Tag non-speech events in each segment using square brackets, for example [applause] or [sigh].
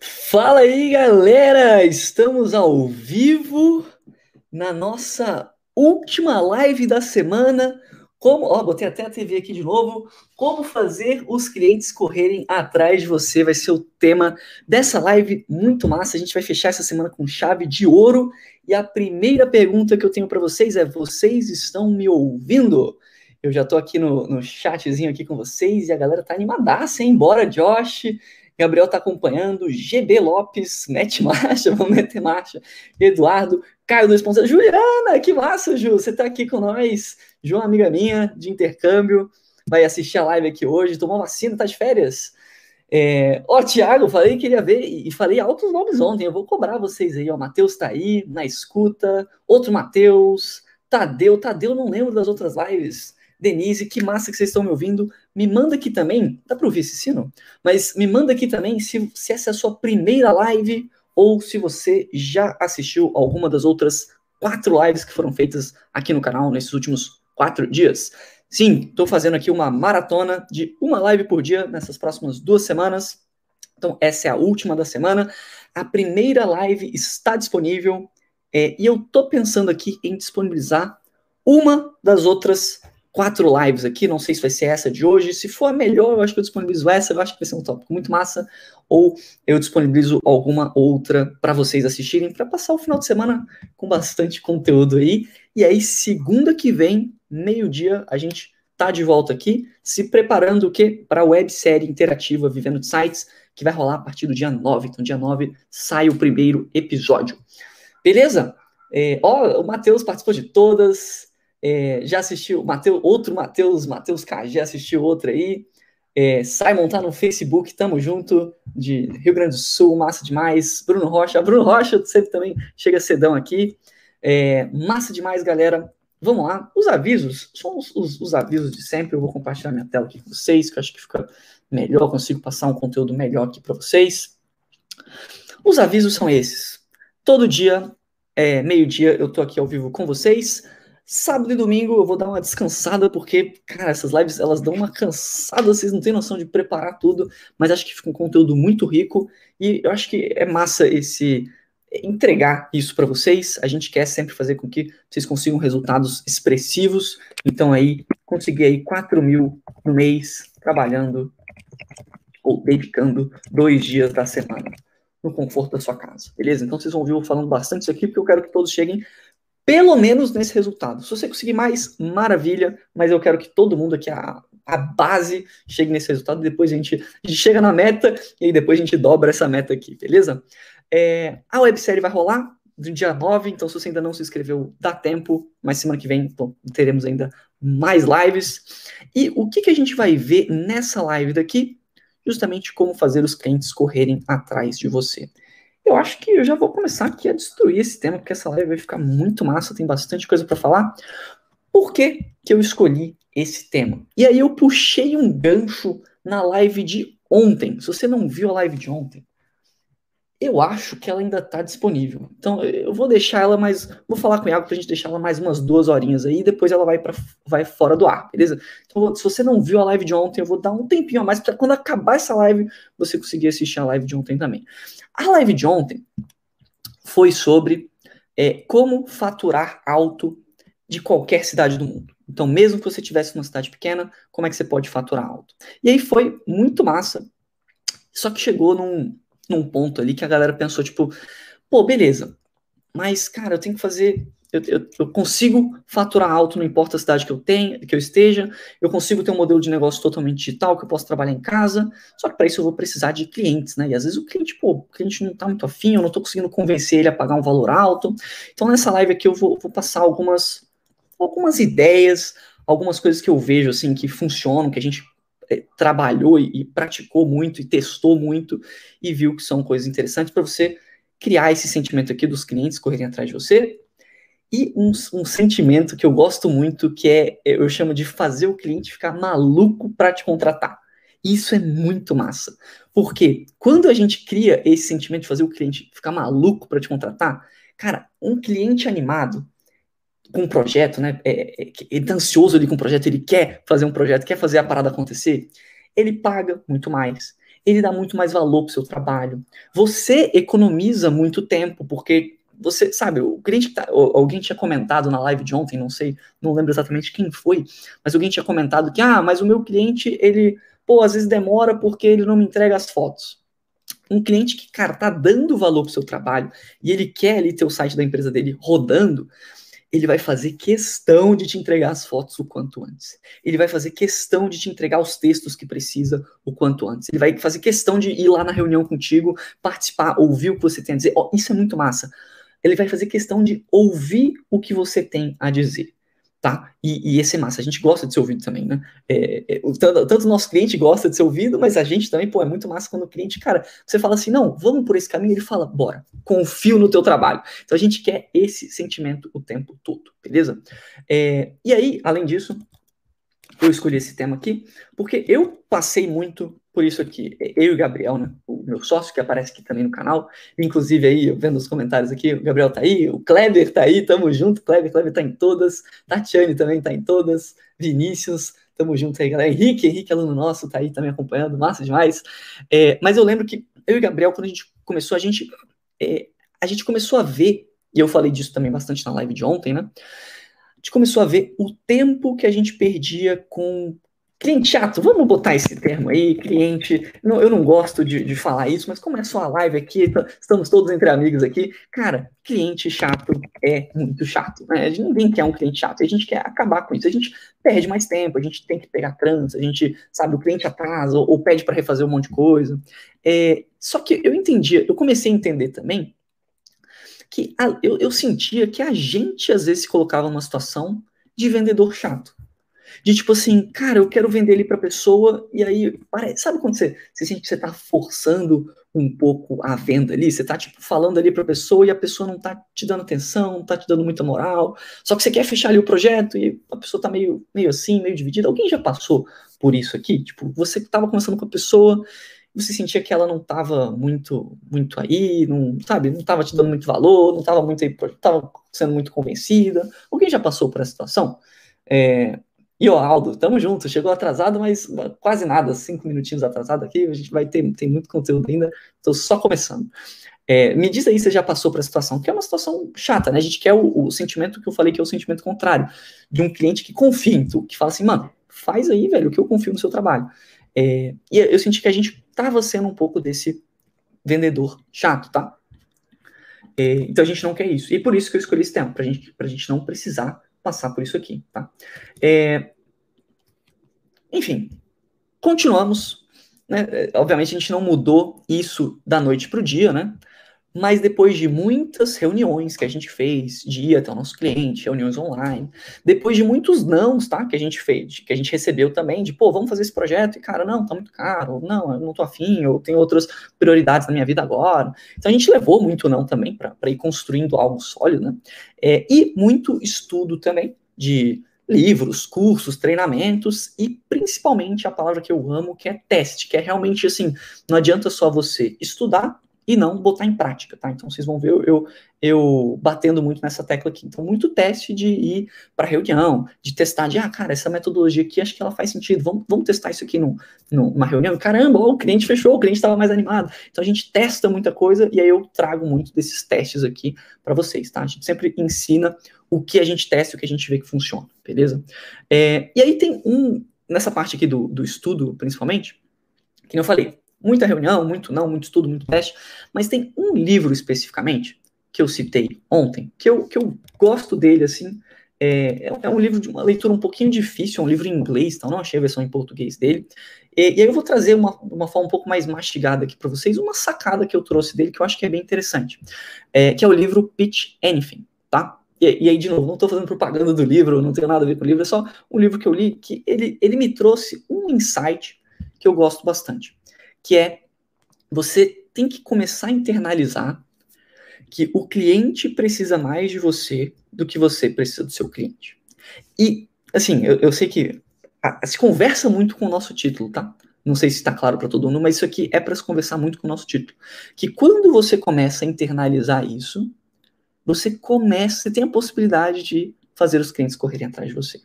Fala aí, galera! Estamos ao vivo na nossa última live da semana. Como, ó, botei até a TV aqui de novo. Como fazer os clientes correrem atrás de você vai ser o tema dessa live muito massa. A gente vai fechar essa semana com chave de ouro. E a primeira pergunta que eu tenho para vocês é: vocês estão me ouvindo? Eu já tô aqui no, no chatzinho aqui com vocês e a galera tá animadaça, hein? Bora, Josh! Gabriel tá acompanhando, GB Lopes, mete marcha, [laughs] vamos meter marcha. Eduardo, Caio 2.0, Juliana, que massa, Ju, você tá aqui com nós. João, amiga minha, de intercâmbio, vai assistir a live aqui hoje, tomou vacina, tá de férias. É, ó, Thiago, falei que queria ver e falei altos nomes ontem. Eu vou cobrar vocês aí, ó. Matheus tá aí, na escuta. Outro Matheus, Tadeu, Tadeu, não lembro das outras lives. Denise, que massa que vocês estão me ouvindo. Me manda aqui também, dá para ouvir esse sino? Mas me manda aqui também se, se essa é a sua primeira live ou se você já assistiu alguma das outras quatro lives que foram feitas aqui no canal nesses últimos quatro dias. Sim, estou fazendo aqui uma maratona de uma live por dia nessas próximas duas semanas. Então, essa é a última da semana. A primeira live está disponível é, e eu estou pensando aqui em disponibilizar uma das outras quatro lives aqui, não sei se vai ser essa de hoje. Se for a melhor, eu acho que eu disponibilizo essa, eu acho que vai ser um tópico muito massa. Ou eu disponibilizo alguma outra para vocês assistirem, para passar o final de semana com bastante conteúdo aí. E aí, segunda que vem, meio-dia, a gente tá de volta aqui, se preparando o quê? Para a websérie interativa Vivendo de Sites, que vai rolar a partir do dia 9. Então, dia 9 sai o primeiro episódio. Beleza? É, ó, o Matheus participou de todas. É, já assistiu, Mateus, outro Matheus, Matheus KG assistiu outra aí. É, Simon tá no Facebook, tamo junto, de Rio Grande do Sul, massa demais. Bruno Rocha, [laughs] Bruno Rocha sempre também chega cedão aqui. É, massa demais, galera. Vamos lá, os avisos, são os, os, os, avisos de sempre. Eu vou compartilhar minha tela aqui com vocês, que eu acho que fica melhor, consigo passar um conteúdo melhor aqui para vocês. Os avisos são esses. Todo dia, é, meio-dia, eu tô aqui ao vivo com vocês. Sábado e domingo eu vou dar uma descansada, porque, cara, essas lives elas dão uma cansada, vocês não têm noção de preparar tudo, mas acho que fica um conteúdo muito rico e eu acho que é massa esse entregar isso para vocês. A gente quer sempre fazer com que vocês consigam resultados expressivos. Então aí, conseguir aí 4 mil no mês trabalhando ou dedicando dois dias da semana no conforto da sua casa, beleza? Então vocês vão ouvir eu falando bastante isso aqui, porque eu quero que todos cheguem pelo menos nesse resultado. Se você conseguir mais, maravilha, mas eu quero que todo mundo aqui, a, a base, chegue nesse resultado, depois a gente, a gente chega na meta e depois a gente dobra essa meta aqui, beleza? É, a websérie vai rolar no dia 9, então se você ainda não se inscreveu, dá tempo, mas semana que vem teremos ainda mais lives. E o que, que a gente vai ver nessa live daqui? Justamente como fazer os clientes correrem atrás de você. Eu acho que eu já vou começar aqui a destruir esse tema, porque essa live vai ficar muito massa, tem bastante coisa para falar. Por que, que eu escolhi esse tema? E aí eu puxei um gancho na live de ontem. Se você não viu a live de ontem, eu acho que ela ainda está disponível. Então eu vou deixar ela mais. Vou falar com Iago para a gente deixar ela mais umas duas horinhas aí, e depois ela vai para vai fora do ar, beleza? Então, se você não viu a live de ontem, eu vou dar um tempinho a mais para quando acabar essa live você conseguir assistir a live de ontem também. A live de ontem foi sobre é, como faturar alto de qualquer cidade do mundo. Então, mesmo que você tivesse uma cidade pequena, como é que você pode faturar alto? E aí foi muito massa. Só que chegou num, num ponto ali que a galera pensou, tipo, pô, beleza, mas, cara, eu tenho que fazer. Eu, eu, eu, consigo faturar alto, não importa a cidade que eu tenha, que eu esteja, eu consigo ter um modelo de negócio totalmente digital, que eu posso trabalhar em casa, só que para isso eu vou precisar de clientes, né? E às vezes o cliente, pô, o cliente não tá muito afim, eu não tô conseguindo convencer ele a pagar um valor alto. Então, nessa live aqui eu vou, vou passar algumas, algumas ideias, algumas coisas que eu vejo assim que funcionam, que a gente é, trabalhou e, e, praticou muito e testou muito e viu que são coisas interessantes para você criar esse sentimento aqui dos clientes correrem atrás de você. E um, um, sentimento que eu gosto muito, que é, eu chamo de fazer o cliente ficar maluco para te contratar. Isso é muito massa. Porque quando a gente cria esse sentimento de fazer o cliente ficar maluco para te contratar, cara, um cliente animado, com um projeto, né? É, é, ele tá ansioso ali com o projeto, ele quer fazer um projeto, quer fazer a parada acontecer, ele paga muito mais. ele dá muito mais valor para o seu trabalho. Você economiza muito tempo, porque você sabe, o cliente tá, alguém tinha comentado na live de ontem, não sei, não lembro exatamente quem foi, mas alguém tinha comentado que, ah, mas o meu cliente, ele, pô, às vezes demora porque ele não me entrega as fotos. Um cliente que, cara, tá dando valor pro seu trabalho e ele quer ali ter o site da empresa dele rodando, ele vai fazer questão de te entregar as fotos o quanto antes. Ele vai fazer questão de te entregar os textos que precisa o quanto antes. Ele vai fazer questão de ir lá na reunião contigo, participar, ouvir o que você tem a dizer. Oh, isso é muito massa. Ele vai fazer questão de ouvir o que você tem a dizer tá? E, e esse é massa, a gente gosta de ser ouvido também, né? É, é, tanto, tanto o nosso cliente gosta de ser ouvido, mas a gente também, pô, é muito massa quando o cliente, cara, você fala assim, não, vamos por esse caminho, ele fala, bora, confio no teu trabalho. Então a gente quer esse sentimento o tempo todo, beleza? É, e aí, além disso, eu escolhi esse tema aqui, porque eu passei muito por isso aqui. Eu e o Gabriel, né? O meu sócio, que aparece aqui também no canal. Inclusive aí, vendo os comentários aqui, o Gabriel tá aí, o Kleber tá aí, tamo junto. Kleber, Kleber tá em todas. Tatiane também tá em todas. Vinícius, tamo junto aí, galera. Henrique, Henrique, aluno nosso, tá aí também acompanhando, massa demais. É, mas eu lembro que eu e o Gabriel, quando a gente começou, a gente, é, a gente começou a ver, e eu falei disso também bastante na live de ontem, né? A gente começou a ver o tempo que a gente perdia com Cliente chato, vamos botar esse termo aí, cliente. Não, eu não gosto de, de falar isso, mas como é só a live aqui, tá, estamos todos entre amigos aqui. Cara, cliente chato é muito chato. Né? Ninguém quer um cliente chato, a gente quer acabar com isso. A gente perde mais tempo, a gente tem que pegar trânsito, a gente, sabe, o cliente atrasa ou, ou pede para refazer um monte de coisa. É, só que eu entendia, eu comecei a entender também que a, eu, eu sentia que a gente às vezes se colocava numa situação de vendedor chato. De tipo assim, cara, eu quero vender ele pra pessoa, e aí, parece, sabe quando você, você sente que você tá forçando um pouco a venda ali? Você tá, tipo, falando ali pra pessoa e a pessoa não tá te dando atenção, não tá te dando muita moral, só que você quer fechar ali o projeto e a pessoa tá meio, meio assim, meio dividida. Alguém já passou por isso aqui? Tipo, você tava conversando com a pessoa você sentia que ela não estava muito muito aí, não, sabe, não estava te dando muito valor, não estava muito tava sendo muito convencida. Alguém já passou por essa situação? É, e o Aldo, tamo junto. Chegou atrasado, mas quase nada, cinco minutinhos atrasado aqui. A gente vai ter tem muito conteúdo ainda. Estou só começando. É, me diz aí se você já passou por a situação, que é uma situação chata, né? A gente quer o, o, sentimento que eu falei que é o sentimento contrário, de um cliente que confia em tu, que fala assim, mano, faz aí, velho, que eu confio no seu trabalho. É, e eu senti que a gente tava sendo um pouco desse vendedor chato, tá? É, então a gente não quer isso. E por isso que eu escolhi esse tema, pra gente, pra gente não precisar passar por isso aqui, tá? É, enfim, continuamos. Né? É, obviamente a gente não mudou isso da noite para o dia, né? Mas depois de muitas reuniões que a gente fez, de ir até o nosso cliente, reuniões online, depois de muitos nãos, tá, que a gente fez, que a gente recebeu também, de, pô, vamos fazer esse projeto, e cara, não, tá muito caro, não, eu não tô afim, eu tenho outras prioridades na minha vida agora. Então a gente levou muito não também para ir construindo algo sólido, né? É, e muito estudo também de livros, cursos, treinamentos e principalmente a palavra que eu amo, que é teste, que é realmente assim, não adianta só você estudar e não botar em prática, tá? Então vocês vão ver eu, eu, eu batendo muito nessa tecla aqui. Então, muito teste de ir para reunião, de testar, de, ah, cara, essa metodologia aqui, acho que ela faz sentido, vamos, vamos testar isso aqui no, numa reunião. Caramba, o cliente fechou, o cliente estava mais animado. Então, a gente testa muita coisa e aí eu trago muito desses testes aqui para vocês, tá? A gente sempre ensina o que a gente testa o que a gente vê que funciona, beleza? É, e aí tem um, nessa parte aqui do, do estudo, principalmente, que eu falei, muita reunião, muito não, muito estudo, muito teste, mas tem um livro especificamente que eu citei ontem, que eu, que eu gosto dele, assim, é, é um livro de uma leitura um pouquinho difícil, é um livro em inglês, então não achei a versão em português dele, e, e aí eu vou trazer uma, uma forma um pouco mais mastigada aqui para vocês, uma sacada que eu trouxe dele, que eu acho que é bem interessante, é, que é o livro Pitch Anything, tá? E, e, aí, de novo, não estou fazendo propaganda do livro, não tenho nada a ver com o livro, é só um livro que eu li que ele, ele me trouxe um insight que eu gosto bastante que é você tem que começar a internalizar que o cliente precisa mais de você do que você precisa do seu cliente. E, assim, eu, eu sei que a, se conversa muito com o nosso título, tá? Não sei se está claro para todo mundo, mas isso aqui é para se conversar muito com o nosso título. Que quando você começa a internalizar isso, você começa, você tem a possibilidade de fazer os clientes correrem atrás de você.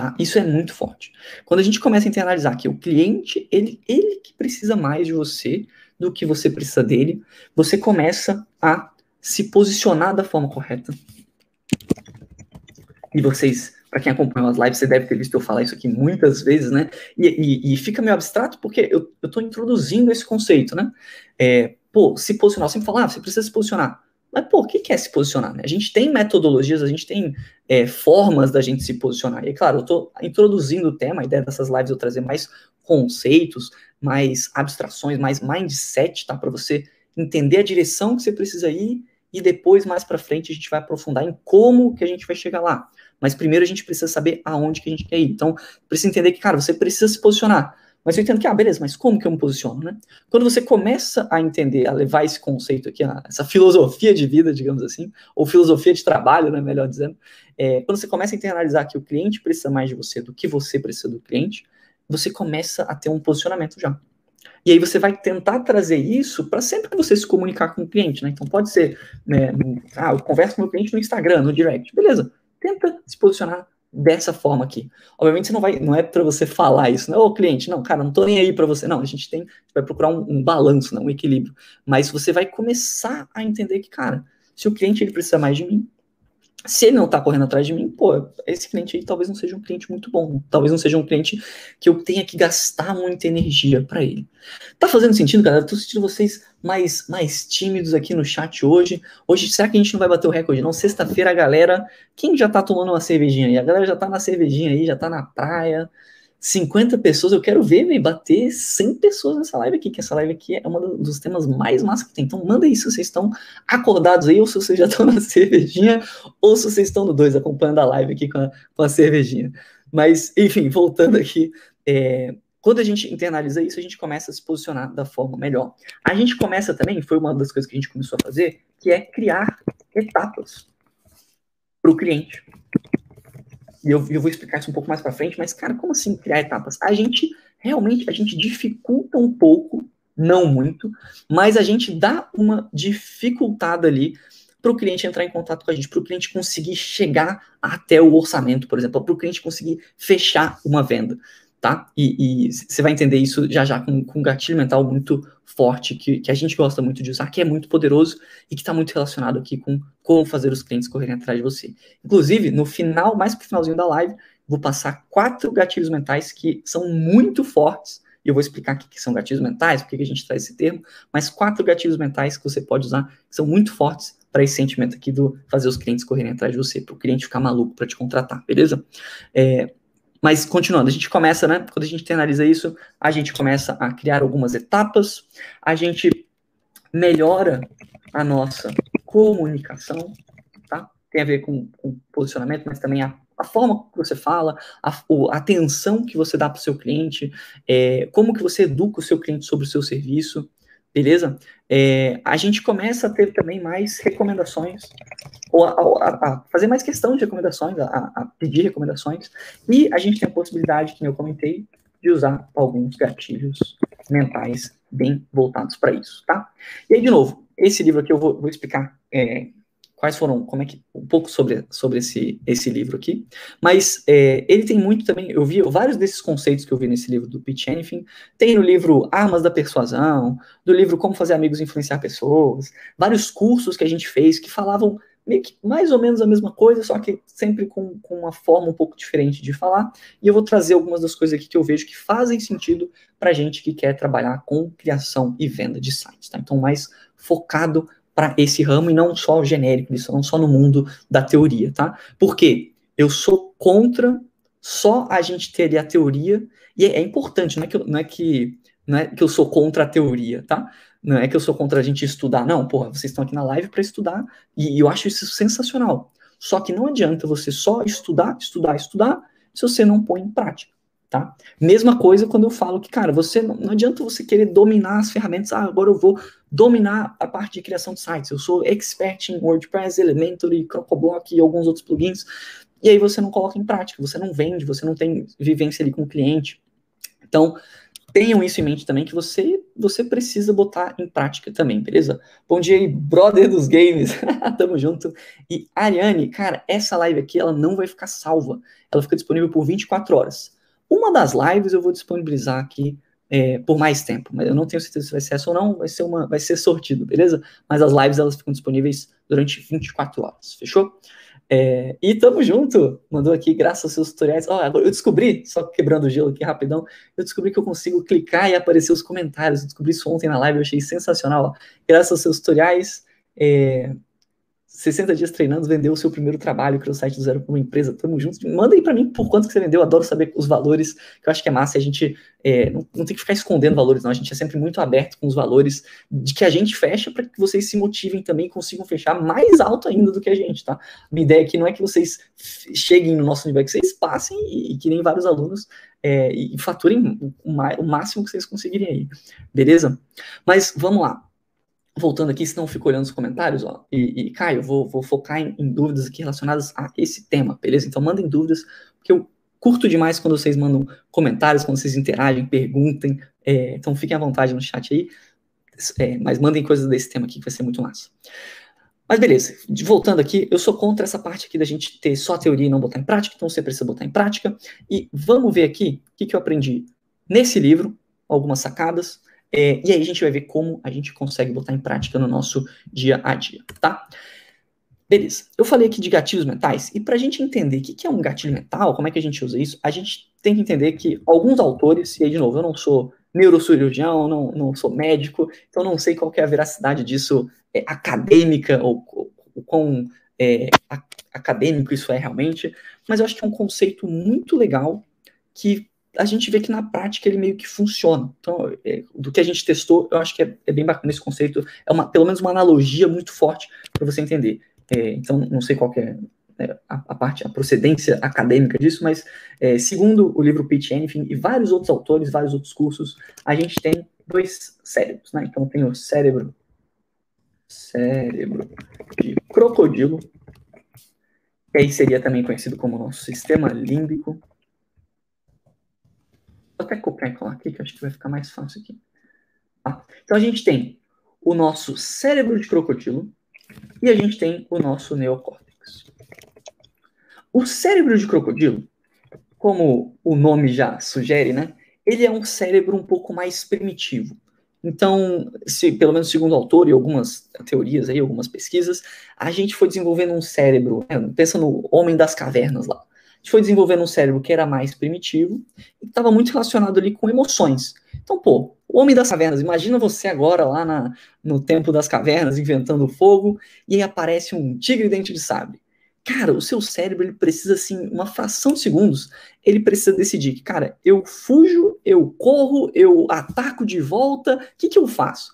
Tá? Isso é muito forte. Quando a gente começa a internalizar que o cliente, ele, ele que precisa mais de você do que você precisa dele, você começa a se posicionar da forma correta. E vocês, para quem acompanha as lives, você deve ter visto eu falar isso aqui muitas vezes, né? E, e, e fica meio abstrato porque eu estou introduzindo esse conceito, né? É, pô, se posicionar, eu sempre falo, ah, você precisa se posicionar. Mas, pô, o que é se posicionar? Né? A gente tem metodologias, a gente tem é, formas da gente se posicionar. E, claro, eu estou introduzindo o tema, a ideia dessas lives é trazer mais conceitos, mais abstrações, mais mindset, tá? Para você entender a direção que você precisa ir e depois, mais para frente, a gente vai aprofundar em como que a gente vai chegar lá. Mas primeiro a gente precisa saber aonde que a gente quer ir. Então, precisa entender que, cara, você precisa se posicionar. Mas eu entendo que, ah, beleza, mas como que eu me posiciono, né? Quando você começa a entender, a levar esse conceito aqui, essa filosofia de vida, digamos assim, ou filosofia de trabalho, né, melhor dizendo, é, quando você começa a internalizar que o cliente precisa mais de você do que você precisa do cliente, você começa a ter um posicionamento já. E aí você vai tentar trazer isso para sempre que você se comunicar com o cliente, né? Então pode ser, né, ah, eu converso com o meu cliente no Instagram, no direct, beleza? Tenta se posicionar dessa forma aqui. Obviamente você não vai, não é para você falar isso, né? Ô cliente, não, cara, não tô nem aí para você. Não, a gente tem, vai procurar um, um, balanço, né? um equilíbrio. Mas você vai começar a entender que, cara, se o cliente ele precisa mais de mim, se ele não está correndo atrás de mim, pô, esse cliente aí talvez não seja um cliente muito bom. Talvez não seja um cliente que eu tenha que gastar muita energia para ele. Tá fazendo sentido, galera? Tô sentindo vocês mais, mais tímidos aqui no chat hoje. Hoje, será que a gente não vai bater o recorde? Não, sexta-feira, a galera. Quem já tá tomando uma cervejinha aí? A galera já tá na cervejinha aí, já tá na praia. 50 pessoas, eu quero ver, véio, bater 100 pessoas nessa live aqui, que essa live aqui é um dos temas mais massa que tem. Então manda aí se vocês estão acordados aí, ou se vocês já estão [laughs] na cervejinha, ou se vocês estão no dois, acompanhando a live aqui com a, com a cervejinha. Mas, enfim, voltando aqui, é, quando a gente internaliza isso, a gente começa a se posicionar da forma melhor. A gente começa também, foi uma das coisas que a gente começou a fazer, que é criar etapas para o cliente. E eu, eu vou explicar isso um pouco mais para frente, mas, cara, como assim criar etapas? A gente, realmente, a gente dificulta um pouco, não muito, mas a gente dá uma dificultada ali para o cliente entrar em contato com a gente, para o cliente conseguir chegar até o orçamento, por exemplo, para o cliente conseguir fechar uma venda tá? E, você vai entender isso já já com, com um gatilho mental muito forte, que, que a gente gosta muito de usar, que é muito poderoso e que está muito relacionado aqui com como fazer os clientes correrem atrás de você. Inclusive, no final, mais pro finalzinho da live, vou passar quatro gatilhos mentais que são muito fortes, e eu vou explicar o que são gatilhos mentais, por que a gente traz esse termo, mas quatro gatilhos mentais que você pode usar, que são muito fortes para esse sentimento aqui do fazer os clientes correrem atrás de você, para o cliente ficar maluco para te contratar, beleza? É, mas continuando, a gente começa, né? Quando a gente internaliza isso, a gente começa a criar algumas etapas, a gente melhora a nossa comunicação, tá? Tem a ver com, com posicionamento, mas também a, a, forma que você fala, a, a atenção que você dá para o seu cliente, é, como que você educa o seu cliente sobre o seu serviço, beleza? É, a gente começa a ter também mais recomendações, ou a, a, a fazer mais questão de recomendações, a, a, pedir recomendações, e a gente tem a possibilidade, que eu comentei, de usar alguns gatilhos mentais bem voltados para isso, tá? E aí, de novo, esse livro aqui eu vou, vou explicar é, quais foram, como é que, um pouco sobre, sobre esse, esse livro aqui, mas é, ele tem muito também, eu vi vários desses conceitos que eu vi nesse livro do Pitch Anything, tem no livro Armas da Persuasão, do livro Como Fazer Amigos Influenciar Pessoas, vários cursos que a gente fez que falavam meio que mais ou menos a mesma coisa, só que sempre com, com uma forma um pouco diferente de falar, e eu vou trazer algumas das coisas aqui que eu vejo que fazem sentido para gente que quer trabalhar com criação e venda de sites, tá? Então, mais focado para esse ramo e não só genérico, isso não só no mundo da teoria, tá? Porque eu sou contra só a gente ter a teoria, e é, é importante, não é, que não, é que, não é que eu sou contra a teoria, tá? Não é que eu sou contra a gente estudar, não, porra, vocês estão aqui na live para estudar, e, e eu acho isso sensacional. Só que não adianta você só estudar, estudar, estudar, se você não põe em prática tá? Mesma coisa quando eu falo que, cara, você não, adianta você querer dominar as ferramentas, ah, agora eu vou dominar a parte de criação de sites, eu sou expert em WordPress, Elementor, Crocoblock e alguns outros plugins, e aí você não coloca em prática, você não vende, você não tem vivência ali com o cliente. Então, tenham isso em mente também, que você você precisa botar em prática também, beleza? Bom dia aí, brother dos games, [laughs] tamo junto. E Ariane, cara, essa live aqui, ela não vai ficar salva, ela fica disponível por 24 horas. Uma das lives eu vou disponibilizar aqui é, por mais tempo, mas eu não tenho certeza se vai ser essa ou não, vai ser, uma, vai ser sortido, beleza? Mas as lives, elas ficam disponíveis durante 24 horas, fechou? É, e tamo junto, mandou aqui, graças aos seus tutoriais. Ó, agora eu descobri, só quebrando o gelo aqui rapidão, eu descobri que eu consigo clicar e aparecer os comentários. Eu descobri isso ontem na live, eu achei sensacional. Ó. Graças aos seus tutoriais, é, 60 dias treinando, vendeu o seu primeiro trabalho, criou o site do zero para uma empresa, tamo junto. Manda aí para mim por quanto que você vendeu, adoro saber os valores, que eu acho que é massa, a gente é, não, não, tem que ficar escondendo valores, não, a gente é sempre muito aberto com os valores de que a gente fecha para que vocês se motivem também e consigam fechar mais alto ainda do que a gente, tá? Minha ideia aqui não é que vocês cheguem no nosso nível, é que vocês passem e, e que nem vários alunos é, e faturem o, o máximo que vocês conseguirem aí, beleza? Mas vamos lá voltando aqui, se não fico olhando os comentários, ó, e, e Caio, vou, vou focar em, em, dúvidas aqui relacionadas a esse tema, beleza? Então mandem dúvidas, porque eu curto demais quando vocês mandam comentários, quando vocês interagem, perguntem, é, então fiquem à vontade no chat aí, é, mas mandem coisas desse tema aqui que vai ser muito massa. Mas beleza, voltando aqui, eu sou contra essa parte aqui da gente ter só teoria e não botar em prática, então você precisa botar em prática, e vamos ver aqui o que, que eu aprendi nesse livro, algumas sacadas, é, e aí a gente vai ver como a gente consegue botar em prática no nosso dia a dia, tá? Beleza. Eu falei aqui de gatilhos mentais, e para a gente entender o que é um gatilho mental, como é que a gente usa isso, a gente tem que entender que alguns autores, e aí de novo, eu não sou neurocirurgião, não, não sou médico, então não sei qual é a veracidade disso é, acadêmica, ou, o quão é, acadêmico isso é realmente, mas eu acho que é um conceito muito legal que a gente vê que na prática ele meio que funciona. Então, é, do que a gente testou, eu acho que é, é, bem bacana esse conceito. É uma, pelo menos uma analogia muito forte para você entender. É, então, não sei qual é né, a, a, parte, a procedência acadêmica disso, mas é, segundo o livro Pitch Anything e vários outros autores, vários outros cursos, a gente tem dois cérebros, né? Então tem o cérebro, cérebro de crocodilo, que aí seria também conhecido como nosso sistema límbico, Vou até copiar e colar aqui, que acho que vai ficar mais fácil aqui. Tá? Então a gente tem o nosso cérebro de crocodilo e a gente tem o nosso neocórtex. O cérebro de crocodilo, como o nome já sugere, né? Ele é um cérebro um pouco mais primitivo. Então, se, pelo menos segundo o autor e algumas teorias aí, algumas pesquisas, a gente foi desenvolvendo um cérebro, né, pensa no homem das cavernas lá gente foi desenvolvendo um cérebro que era mais primitivo e estava muito relacionado ali com emoções. Então, pô, o homem das cavernas, imagina você agora lá na, no tempo das cavernas inventando fogo e aí aparece um tigre dente de sabre. Cara, o seu cérebro ele precisa assim, uma fração de segundos, ele precisa decidir que, cara, eu fujo, eu corro, eu ataco de volta, o que, que eu faço?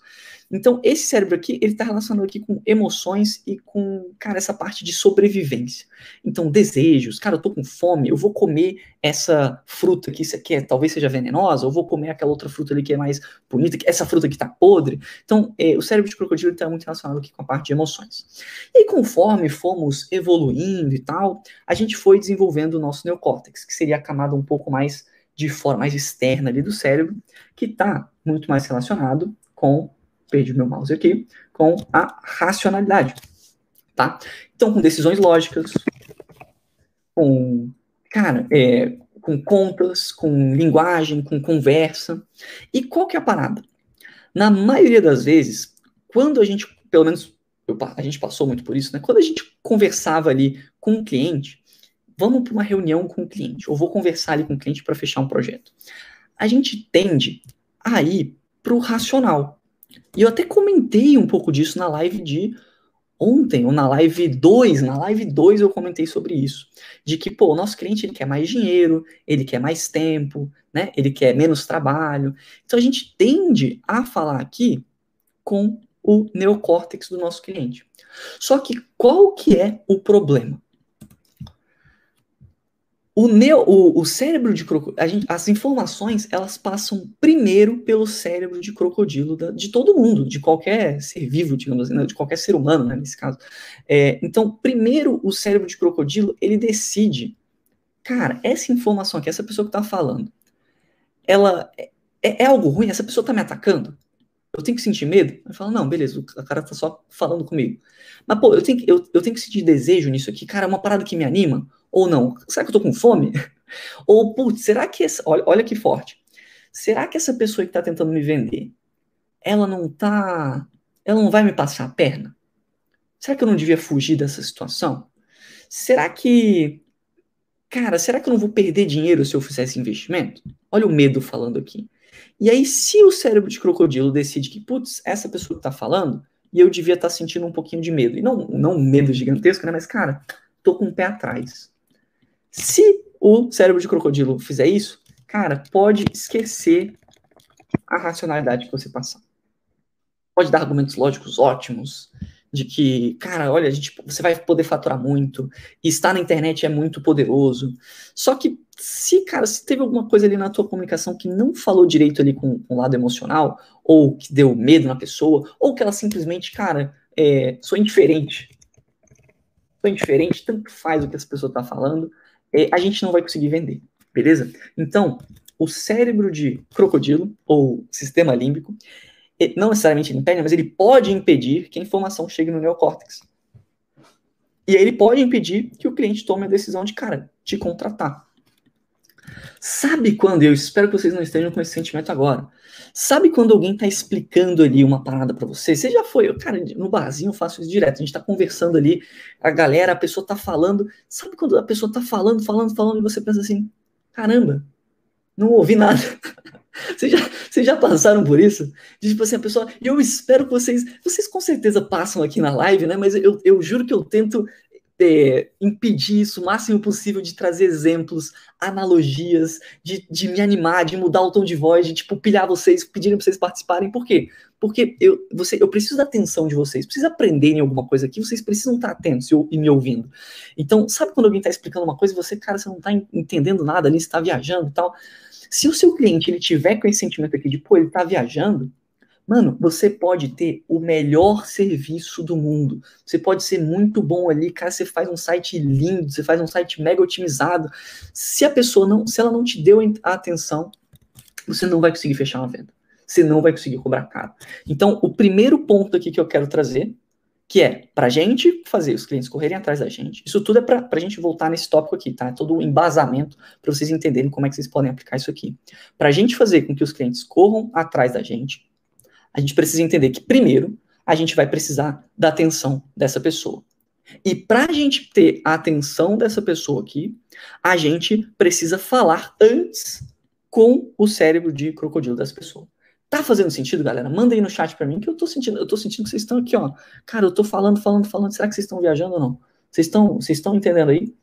Então, esse cérebro aqui, ele está relacionado aqui com emoções e com, cara, essa parte de sobrevivência. Então, desejos, cara, eu tô com fome, eu vou comer essa fruta aqui, aqui é, talvez seja venenosa, ou vou comer aquela outra fruta ali que é mais bonita, essa fruta aqui tá podre. Então, é, o cérebro de crocodilo está muito relacionado aqui com a parte de emoções. E conforme fomos evoluindo e tal, a gente foi desenvolvendo o nosso neocórtex, que seria a camada um pouco mais de forma mais externa ali do cérebro, que está muito mais relacionado com perdi meu mouse aqui, com a racionalidade, tá? Então, com decisões lógicas, com, cara, é, com contas, com linguagem, com conversa. E qual que é a parada? Na maioria das vezes, quando a gente, pelo menos eu, a gente passou muito por isso, né? Quando a gente conversava ali com um cliente, vamos para uma reunião com o cliente, ou vou conversar ali com o cliente para fechar um projeto. A gente tende a ir para o racional. E eu até comentei um pouco disso na live de ontem, ou na live 2, na live 2 eu comentei sobre isso, de que, pô, o nosso cliente ele quer mais dinheiro, ele quer mais tempo, né, ele quer menos trabalho, então a gente tende a falar aqui com o neocórtex do nosso cliente. Só que qual que é o problema? O, neo, o, o cérebro de crocodilo, as informações, elas passam primeiro pelo cérebro de crocodilo da, de todo mundo, de qualquer ser vivo, digamos assim, de qualquer ser humano, né, nesse caso. É, então, primeiro, o cérebro de crocodilo, ele decide, cara, essa informação aqui, essa pessoa que está falando, ela é, é, algo ruim? Essa pessoa está me atacando? Eu tenho que sentir medo? Eu falo, não, beleza, o cara tá só falando comigo. Mas, pô, eu tenho, que, eu, eu tenho que sentir desejo nisso aqui, cara, é uma parada que me anima? Ou não? Será que eu tô com fome? [laughs] Ou, putz, será que essa. Olha, olha que forte. Será que essa pessoa que tá tentando me vender, ela não tá. Ela não vai me passar a perna? Será que eu não devia fugir dessa situação? Será que. Cara, será que eu não vou perder dinheiro se eu fizer esse investimento? Olha o medo falando aqui. E aí, se o cérebro de crocodilo decide que, putz, essa pessoa que tá falando, e eu devia estar tá sentindo um pouquinho de medo. E não, não medo gigantesco, né? Mas, cara, tô com o pé atrás. Se o cérebro de crocodilo fizer isso, cara, pode esquecer a racionalidade que você passar. Pode dar argumentos lógicos ótimos, de que, cara, olha, gente, você vai poder faturar muito, e estar na internet é muito poderoso. Só que se, cara, se teve alguma coisa ali na tua comunicação que não falou direito ali com, com o lado emocional, ou que deu medo na pessoa, ou que ela simplesmente, cara, é, sou indiferente. Sou indiferente, tanto faz o que essa pessoa tá falando, é, a gente não vai conseguir vender, beleza? Então, o cérebro de crocodilo, ou sistema límbico, não necessariamente ele impede, mas ele pode impedir que a informação chegue no neocórtex. E aí ele pode impedir que o cliente tome a decisão de, cara, te contratar. Sabe quando, eu espero que vocês não estejam com esse sentimento agora, sabe quando alguém está explicando ali uma parada para você? Você já foi, eu, cara, no barzinho eu faço isso direto, a gente está conversando ali, a galera, a pessoa está falando, sabe quando a pessoa está falando, falando, falando, e você pensa assim, caramba, não ouvi nada. [laughs] [laughs] Vocês já, vocês já passaram por isso? De, tipo assim, a pessoa. E eu espero que vocês. Vocês com certeza passam aqui na live, né? Mas eu, eu juro que eu tento é, impedir isso o máximo possível de trazer exemplos, analogias, de, de me animar, de mudar o tom de voz, de tipo pilhar vocês, pedirem para vocês participarem. Por quê? Porque eu, você, eu preciso da atenção de vocês, preciso aprenderem alguma coisa aqui, vocês precisam estar atentos e, e me ouvindo. Então, sabe quando alguém está explicando uma coisa e você, cara, você não está entendendo nada ali, você está viajando e tal? Se o seu cliente ele tiver com esse sentimento aqui de, pô, ele está viajando, Mano, você pode ter o melhor serviço do mundo. Você pode ser muito bom ali, cara. Você faz um site lindo, você faz um site mega otimizado. Se a pessoa não, se ela não te deu a atenção, você não vai conseguir fechar uma venda. Você não vai conseguir cobrar caro. Então, o primeiro ponto aqui que eu quero trazer, que é para a gente fazer os clientes correrem atrás da gente. Isso tudo é para a gente voltar nesse tópico aqui, tá? É todo o embasamento para vocês entenderem como é que vocês podem aplicar isso aqui. Para a gente fazer com que os clientes corram atrás da gente, a gente precisa entender que, primeiro, a gente vai precisar da atenção dessa pessoa. E para a gente ter a atenção dessa pessoa aqui, a gente precisa falar antes com o cérebro de crocodilo dessa pessoa. Tá fazendo sentido, galera? Manda aí no chat para mim que eu tô sentindo, eu tô sentindo que vocês estão aqui, ó. Cara, eu tô falando, falando, falando. Será que vocês estão viajando ou não? Vocês estão, vocês estão entendendo aí?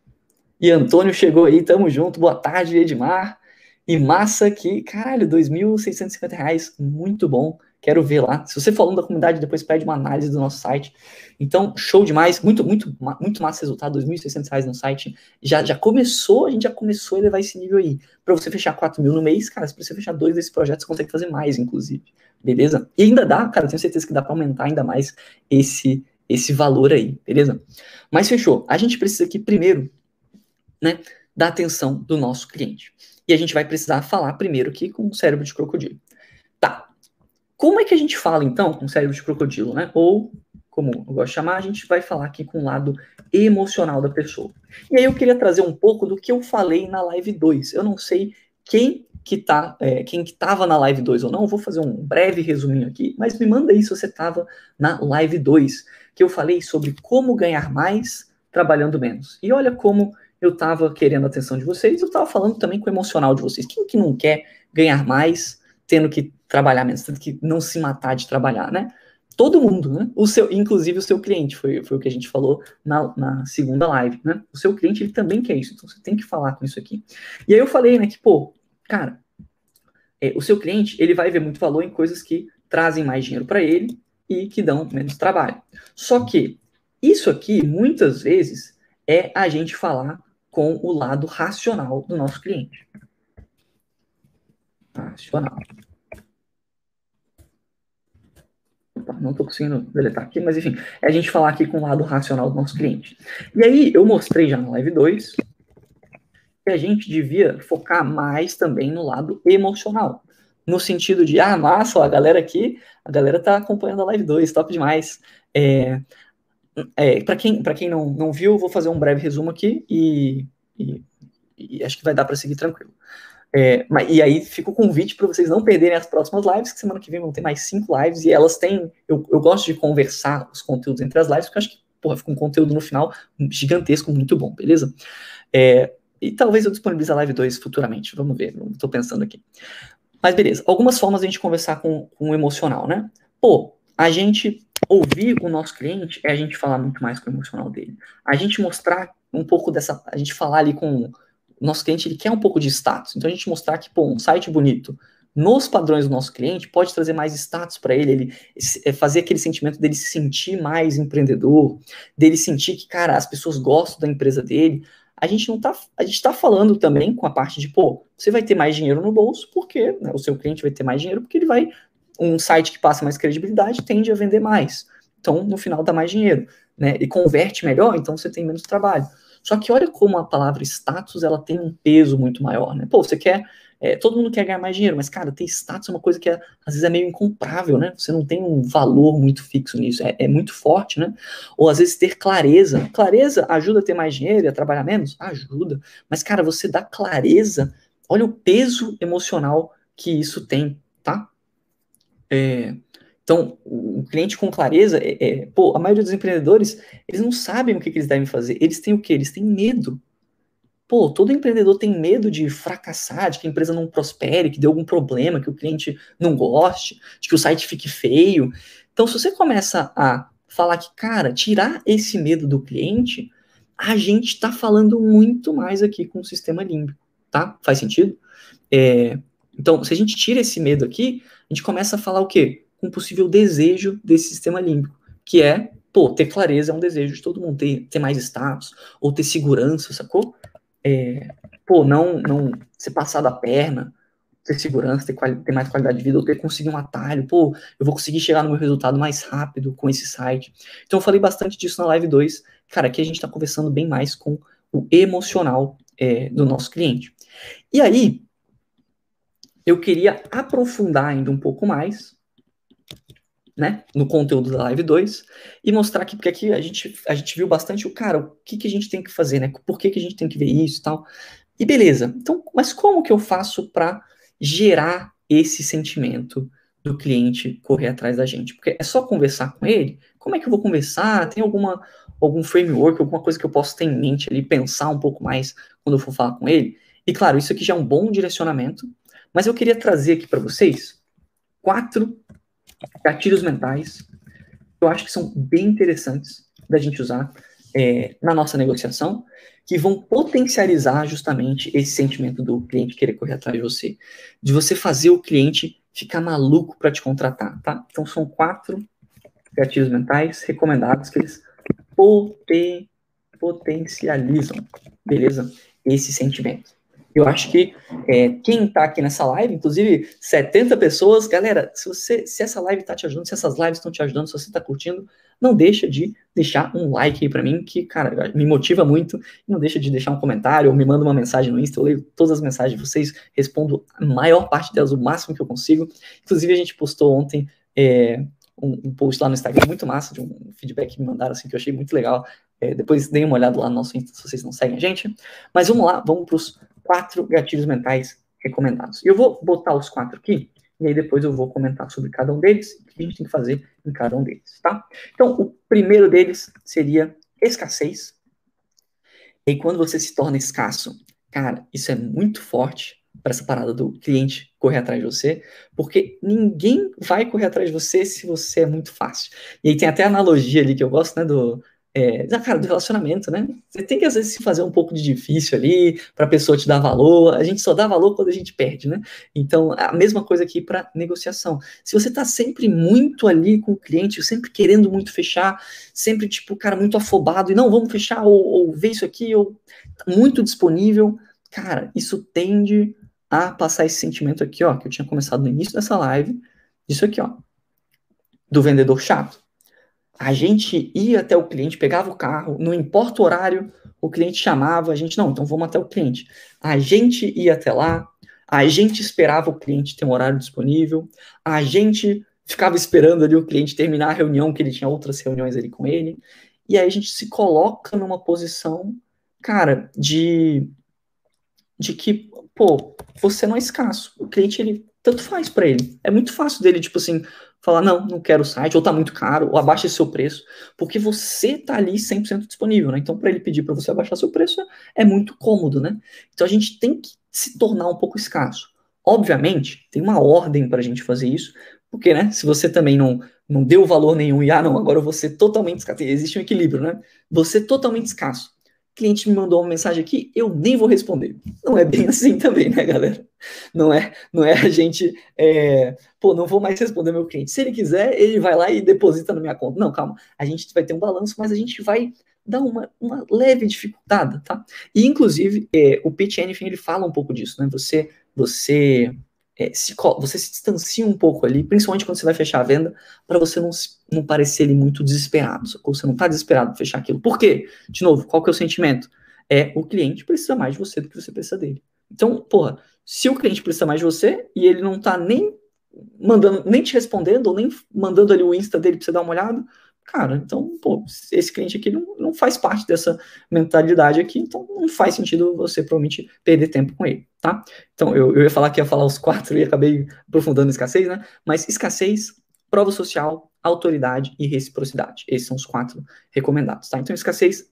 E Antônio chegou aí, tamo junto. Boa tarde, Edmar. E massa aqui, caralho, R$ 2.650, muito bom. Quero ver lá. Se você falando da comunidade, depois pede uma análise do nosso site. Então, show demais. Muito, muito, muito massa resultado. R$ 2.600 no site. Já, já começou, a gente já começou a levar esse nível aí. Para você fechar 4 mil no mês, cara, se você fechar dois desses projetos, você consegue fazer mais, inclusive. Beleza? E ainda dá, cara, tenho certeza que dá para aumentar ainda mais esse, esse valor aí. Beleza? Mas fechou. A gente precisa aqui primeiro, né, da atenção do nosso cliente. E a gente vai precisar falar primeiro aqui com o cérebro de crocodilo. Como é que a gente fala, então, com o cérebro de crocodilo, né? Ou, como eu gosto de chamar, a gente vai falar aqui com o lado emocional da pessoa. E aí eu queria trazer um pouco do que eu falei na live 2. Eu não sei quem que tá, é, quem que tava na live 2 ou não, eu vou fazer um breve resuminho aqui, mas me manda aí se você tava na live 2, que eu falei sobre como ganhar mais trabalhando menos. E olha como eu tava querendo a atenção de vocês, eu tava falando também com o emocional de vocês. Quem que não quer ganhar mais tendo que trabalhar menos, tendo que não se matar de trabalhar, né? Todo mundo, né? O seu, inclusive o seu cliente, foi, foi o que a gente falou na, na segunda live, né? O seu cliente, ele também quer isso, então você tem que falar com isso aqui. E aí eu falei, né, que, pô, cara, é, o seu cliente, ele vai ver muito valor em coisas que trazem mais dinheiro para ele e que dão menos trabalho. Só que isso aqui, muitas vezes, é a gente falar com o lado racional do nosso cliente racional. Opa, não estou conseguindo deletar aqui, mas enfim, é a gente falar aqui com o lado racional do nosso cliente. E aí, eu mostrei já na live 2 que a gente devia focar mais também no lado emocional. no sentido de, ah, massa, a galera aqui, a galera tá acompanhando a live 2, top demais. É, é, para quem, pra quem não, não viu, vou fazer um breve resumo aqui e, e, e acho que vai dar para seguir tranquilo. É, e aí fica o convite para vocês não perderem as próximas lives, que semana que vem vão ter mais cinco lives, e elas têm. Eu, eu gosto de conversar os conteúdos entre as lives, porque eu acho que porra, fica um conteúdo no final gigantesco, muito bom, beleza? É, e talvez eu disponibilize a live 2 futuramente, vamos ver, estou pensando aqui. Mas beleza, algumas formas de a gente conversar com, com o emocional, né? Pô, a gente ouvir o nosso cliente é a gente falar muito mais com o emocional dele. A gente mostrar um pouco dessa. A gente falar ali com nosso cliente, ele quer um pouco de status. Então a gente mostrar que, pô, um site bonito nos padrões do nosso cliente pode trazer mais status para ele, ele é, fazer aquele sentimento dele se sentir mais empreendedor, dele sentir que, cara, as pessoas gostam da empresa dele. A gente não tá, a gente está falando também com a parte de, pô, você vai ter mais dinheiro no bolso, porque né, o seu cliente vai ter mais dinheiro, porque ele vai um site que passa mais credibilidade tende a vender mais. Então, no final, dá mais dinheiro, né? E converte melhor, então você tem menos trabalho. Só que olha como a palavra status ela tem um peso muito maior, né? Pô, você quer. É, todo mundo quer ganhar mais dinheiro, mas, cara, ter status é uma coisa que é, às vezes é meio incomprável, né? Você não tem um valor muito fixo nisso, é, é, muito forte, né? Ou às vezes ter clareza. Clareza ajuda a ter mais dinheiro e a trabalhar menos? Ajuda. Mas, cara, você dá clareza, olha o peso emocional que isso tem, tá? É, então, o cliente com clareza, é, é, pô, a maioria dos empreendedores, eles não sabem o que, que, eles devem fazer. Eles têm o quê? Eles têm medo. Pô, todo empreendedor tem medo de fracassar, de que a empresa não prospere, que dê algum problema, que o cliente não goste, de que o site fique feio. Então, se você começa a falar que, cara, tirar esse medo do cliente, a gente está falando muito mais aqui com o sistema límbico, tá? Faz sentido? É, então, se a gente tira esse medo aqui, a gente começa a falar o quê? Um possível desejo desse sistema límbico, que é, pô, ter clareza é um desejo de todo mundo, ter, ter mais status, ou ter segurança, sacou? É, pô, não, não ser passado a perna, ter segurança, ter, ter, mais qualidade de vida, ou ter conseguido um atalho, pô, eu vou conseguir chegar no meu resultado mais rápido com esse site. Então eu falei bastante disso na live 2. Cara, aqui a gente está conversando bem mais com o emocional é, do nosso cliente. E aí, eu queria aprofundar ainda um pouco mais, né, no conteúdo da Live 2 e mostrar aqui, porque aqui a gente, a gente viu bastante o cara, o que, que a gente tem que fazer, né, por que, que a gente tem que ver isso e tal. E beleza, então, mas como que eu faço para gerar esse sentimento do cliente correr atrás da gente? Porque é só conversar com ele? Como é que eu vou conversar? Tem alguma algum framework, alguma coisa que eu posso ter em mente ali, pensar um pouco mais quando eu for falar com ele? E claro, isso aqui já é um bom direcionamento, mas eu queria trazer aqui para vocês quatro gatilhos mentais eu acho que são bem interessantes da gente usar é, na nossa negociação, que vão potencializar justamente esse sentimento do cliente querer correr atrás de você, de você fazer o cliente ficar maluco para te contratar, tá? Então são quatro gatilhos mentais recomendados que eles poten potencializam, beleza? Esse sentimento. Eu acho que é, quem está aqui nessa live, inclusive 70 pessoas, galera, se você, se essa live está te ajudando, se essas lives estão te ajudando, se você está curtindo, não deixa de deixar um like aí para mim, que, cara, me motiva muito. Não deixa de deixar um comentário ou me manda uma mensagem no Insta, eu leio todas as mensagens de vocês, respondo a maior parte delas, o máximo que eu consigo. Inclusive, a gente postou ontem é, um, um, post lá no Instagram muito massa, de um feedback que me mandaram, assim, que eu achei muito legal. É, depois deem uma olhada lá no nosso Insta, se vocês não seguem a gente. Mas vamos lá, vamos para os quatro gatilhos mentais recomendados. Eu vou botar os quatro aqui, e aí depois eu vou comentar sobre cada um deles, o que a gente tem que fazer em cada um deles, tá? Então, o primeiro deles seria escassez. E quando você se torna escasso, cara, isso é muito forte para essa parada do cliente correr atrás de você, porque ninguém vai correr atrás de você se você é muito fácil. E aí tem até a analogia ali que eu gosto, né, do, é, cara, do relacionamento, né? Você tem que às vezes se fazer um pouco de difícil ali para a pessoa te dar valor. A gente só dá valor quando a gente perde, né? Então, a mesma coisa aqui para negociação. Se você está sempre muito ali com o cliente, sempre querendo muito fechar, sempre tipo, cara, muito afobado e não, vamos fechar ou, ou ver isso aqui, ou muito disponível, cara, isso tende a passar esse sentimento aqui, ó, que eu tinha começado no início dessa live, isso aqui, ó, do vendedor chato a gente ia até o cliente, pegava o carro, não importa o horário, o cliente chamava, a gente, não, então vamos até o cliente. A gente ia até lá, A gente esperava o cliente ter um horário disponível, a gente ficava esperando ali o cliente terminar a reunião, que ele tinha outras reuniões ali com ele, e aí a gente se coloca numa posição, cara, de, de que, pô, você não é escasso. O cliente, ele tanto faz para ele. É muito fácil dele, tipo assim, falar, não, não quero o site, ou tá muito caro, ou abaixa seu preço, porque você tá ali 100% disponível, né? Então, para ele pedir para você abaixar seu preço é muito cômodo, né? Então, a gente tem que se tornar um pouco escasso. Obviamente, tem uma ordem para a gente fazer isso, porque, né, se você também não, não deu valor nenhum e, ah, não, agora eu vou ser totalmente escasso, existe um equilíbrio, né? Você totalmente escasso cliente me mandou uma mensagem aqui, eu nem vou responder. Não é bem [laughs] assim também, né, galera? Não é, não é a gente, é, pô, não vou mais responder meu cliente. Se ele quiser, ele vai lá e deposita na minha conta. Não, calma, a gente vai ter um balanço, mas a gente vai dar uma, uma leve dificuldade, tá? E, inclusive, é, o Pitch Anything, ele fala um pouco disso, né? Você, você é, se, você se distancia um pouco ali, principalmente quando você vai fechar a venda, para você não, não parecer ali muito desesperado. Ou você não está desesperado para fechar aquilo. Por quê? De novo, qual que é o sentimento? É o cliente precisa mais de você do que você precisa dele. Então, porra, se o cliente precisa mais de você e ele não está nem mandando, nem te respondendo, ou nem mandando ali o Insta dele para você dar uma olhada, cara, então, pô, esse cliente aqui não, não faz parte dessa mentalidade aqui, então não faz sentido você provavelmente perder tempo com ele, tá? Então, eu, eu ia falar que ia falar os quatro e acabei aprofundando escassez, né? Mas escassez, prova social, autoridade e reciprocidade. Esses são os quatro recomendados, tá? Então, escassez,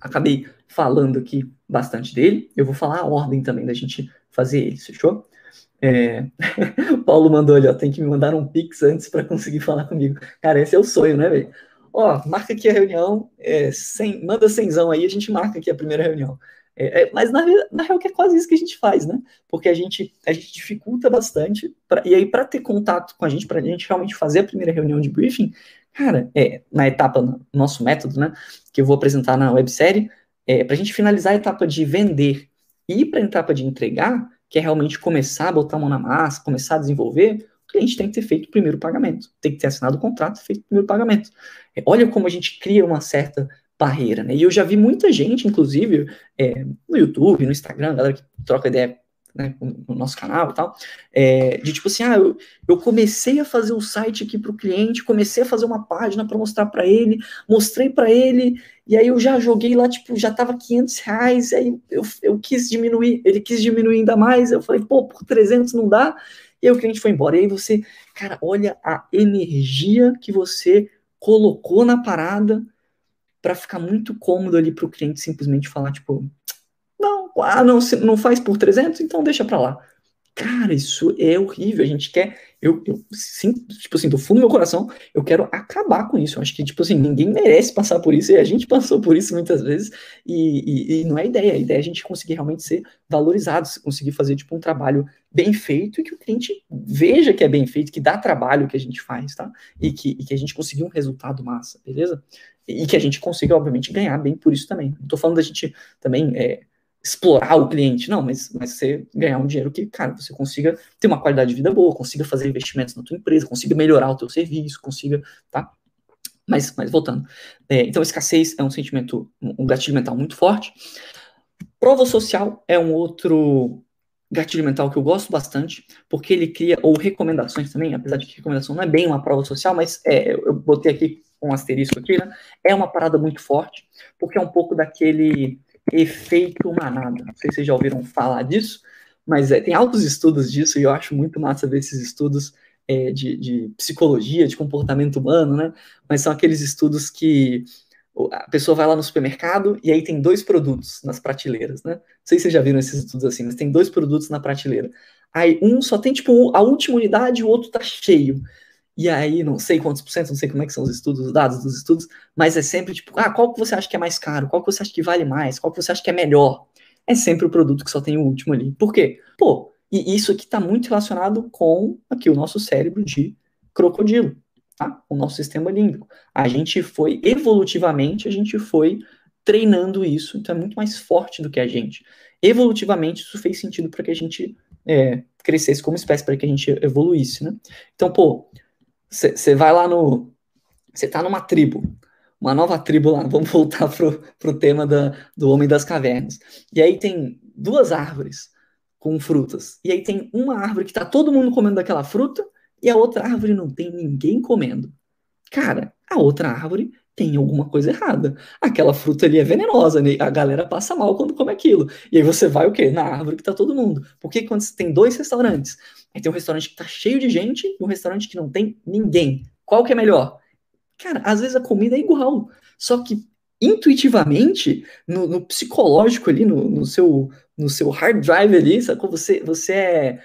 acabei falando aqui bastante dele, eu vou falar a ordem também da gente fazer ele, fechou? É... [laughs] Paulo mandou ali, ó, tem que me mandar um pix antes para conseguir falar comigo. Cara, esse é o sonho, né, velho? Ó, marca aqui a reunião, é, sem, manda cenzão aí, a gente marca aqui a primeira reunião. É, é, mas na, na real é quase isso que a gente faz, né? Porque a gente, a gente dificulta bastante, pra, e aí para ter contato com a gente, para a gente realmente fazer a primeira reunião de briefing, cara, é, na etapa, no nosso método, né, que eu vou apresentar na websérie, é, para a gente finalizar a etapa de vender e ir para a etapa de entregar, quer realmente começar a botar a mão na massa, começar a desenvolver, o cliente tem que ter feito o primeiro pagamento, tem que ter assinado o contrato e feito o primeiro pagamento. É, olha como a gente cria uma certa barreira, né? E eu já vi muita gente, inclusive, é, no YouTube, no Instagram, galera que troca ideia né, no nosso canal e tal, é, de tipo assim, ah, eu, eu comecei a fazer o site aqui para o cliente, comecei a fazer uma página para mostrar para ele, mostrei para ele, e aí eu já joguei lá, tipo, já tava 500 reais, aí eu, eu quis diminuir, ele quis diminuir ainda mais, eu falei, pô, por 300 não dá, e aí o cliente foi embora, e aí você, cara, olha a energia que você colocou na parada para ficar muito cômodo ali para o cliente simplesmente falar, tipo, ah, não, não faz por 300, então deixa para lá. Cara, isso é horrível. A gente quer. Eu, eu tipo assim, do fundo do meu coração, eu quero acabar com isso. Eu acho que, tipo assim, ninguém merece passar por isso, e a gente [laughs] passou por isso muitas vezes, e, e, e não é ideia. A ideia é a gente conseguir realmente ser valorizado, conseguir fazer, tipo, um trabalho bem feito e que o cliente veja que é bem feito, que dá trabalho que a gente faz, tá? E que, e que a gente conseguir um resultado massa, beleza? E que a gente consiga, obviamente, ganhar bem por isso também. Não tô falando da gente também. É, explorar o cliente, não, mas, mas você ganhar um dinheiro que, cara, você consiga ter uma qualidade de vida boa, consiga fazer investimentos na tua empresa, consiga melhorar o teu serviço, consiga, tá? Mas, mas voltando. É, então, escassez é um sentimento, um gatilho mental muito forte. Prova social é um outro gatilho mental que eu gosto bastante, porque ele cria, ou recomendações também, apesar de que recomendação não é bem uma prova social, mas é, eu botei aqui um asterisco aqui, né? É uma parada muito forte, porque é um pouco daquele efeito manada. Não sei se vocês já ouviram falar disso, mas é, tem altos estudos disso e eu acho muito massa ver esses estudos é, de, de, psicologia, de comportamento humano, né? Mas são aqueles estudos que a pessoa vai lá no supermercado e aí tem dois produtos nas prateleiras, né? Não sei se vocês já viram esses estudos assim, mas tem dois produtos na prateleira. Aí um só tem, tipo, a última unidade e o outro tá cheio. E aí, não sei quantos por cento, não sei como é que são os estudos, os dados dos estudos, mas é sempre tipo, ah, qual que você acha que é mais caro? Qual que você acha que vale mais? Qual que você acha que é melhor? É sempre o produto que só tem o último ali. Por quê? Pô, e isso aqui está muito relacionado com aqui o nosso cérebro de crocodilo, tá? O nosso sistema límbico. A gente foi, evolutivamente, a gente foi treinando isso, então é muito mais forte do que a gente. Evolutivamente, isso fez sentido para que a gente é, crescesse como espécie, para que a gente evoluísse, né? Então, pô, você vai lá no. Você tá numa tribo, uma nova tribo lá. [laughs] Vamos voltar pro, pro tema da, do Homem das Cavernas. E aí tem duas árvores. com frutas. E aí tem uma árvore que tá todo mundo comendo daquela fruta e a outra árvore não tem ninguém comendo. Cara, a outra árvore tem alguma coisa errada. Aquela fruta ali é venenosa, né? A galera passa mal quando come aquilo. E aí você vai o quê? Na árvore que tá todo mundo. Porque quando você tem dois restaurantes, aí tem um restaurante que tá cheio de gente e um restaurante que não tem ninguém. Qual que é melhor? Cara, às vezes a comida é igual. Só que intuitivamente, no, no psicológico ali, no, no, seu, no seu hard drive ali? Você, você é.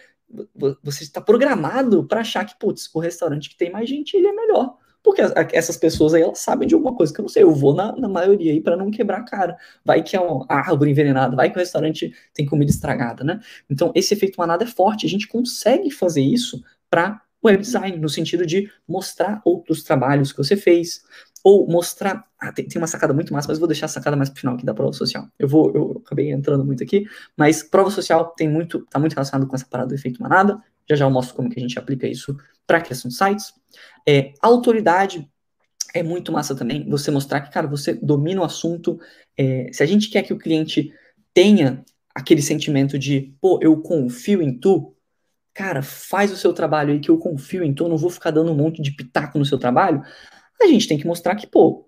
Você está programado para achar que, putz, o restaurante que tem mais gente, ele é melhor. Porque essas pessoas aí, elas sabem de alguma coisa que eu não sei. Eu vou na, na maioria aí para não quebrar a cara. Vai que é uma árvore envenenada, vai que o restaurante tem comida estragada, né? Então, esse efeito manada é forte. A gente consegue fazer isso para web design, no sentido de mostrar outros trabalhos que você fez, ou mostrar. Ah, tem, tem, uma sacada muito massa, mas vou deixar a sacada mais pro final aqui da prova social. Eu vou, eu acabei entrando muito aqui, mas prova social tem muito, tá muito relacionado com essa parada do efeito manada. Já já eu mostro como que a gente aplica isso para criação de sites. É, autoridade é muito massa também, você mostrar que, cara, você domina o assunto. É, se a gente quer que o cliente tenha aquele sentimento de, pô, eu confio em tu, cara, faz o seu trabalho aí que eu confio em tu, eu não vou ficar dando um monte de pitaco no seu trabalho. A gente tem que mostrar que, pô,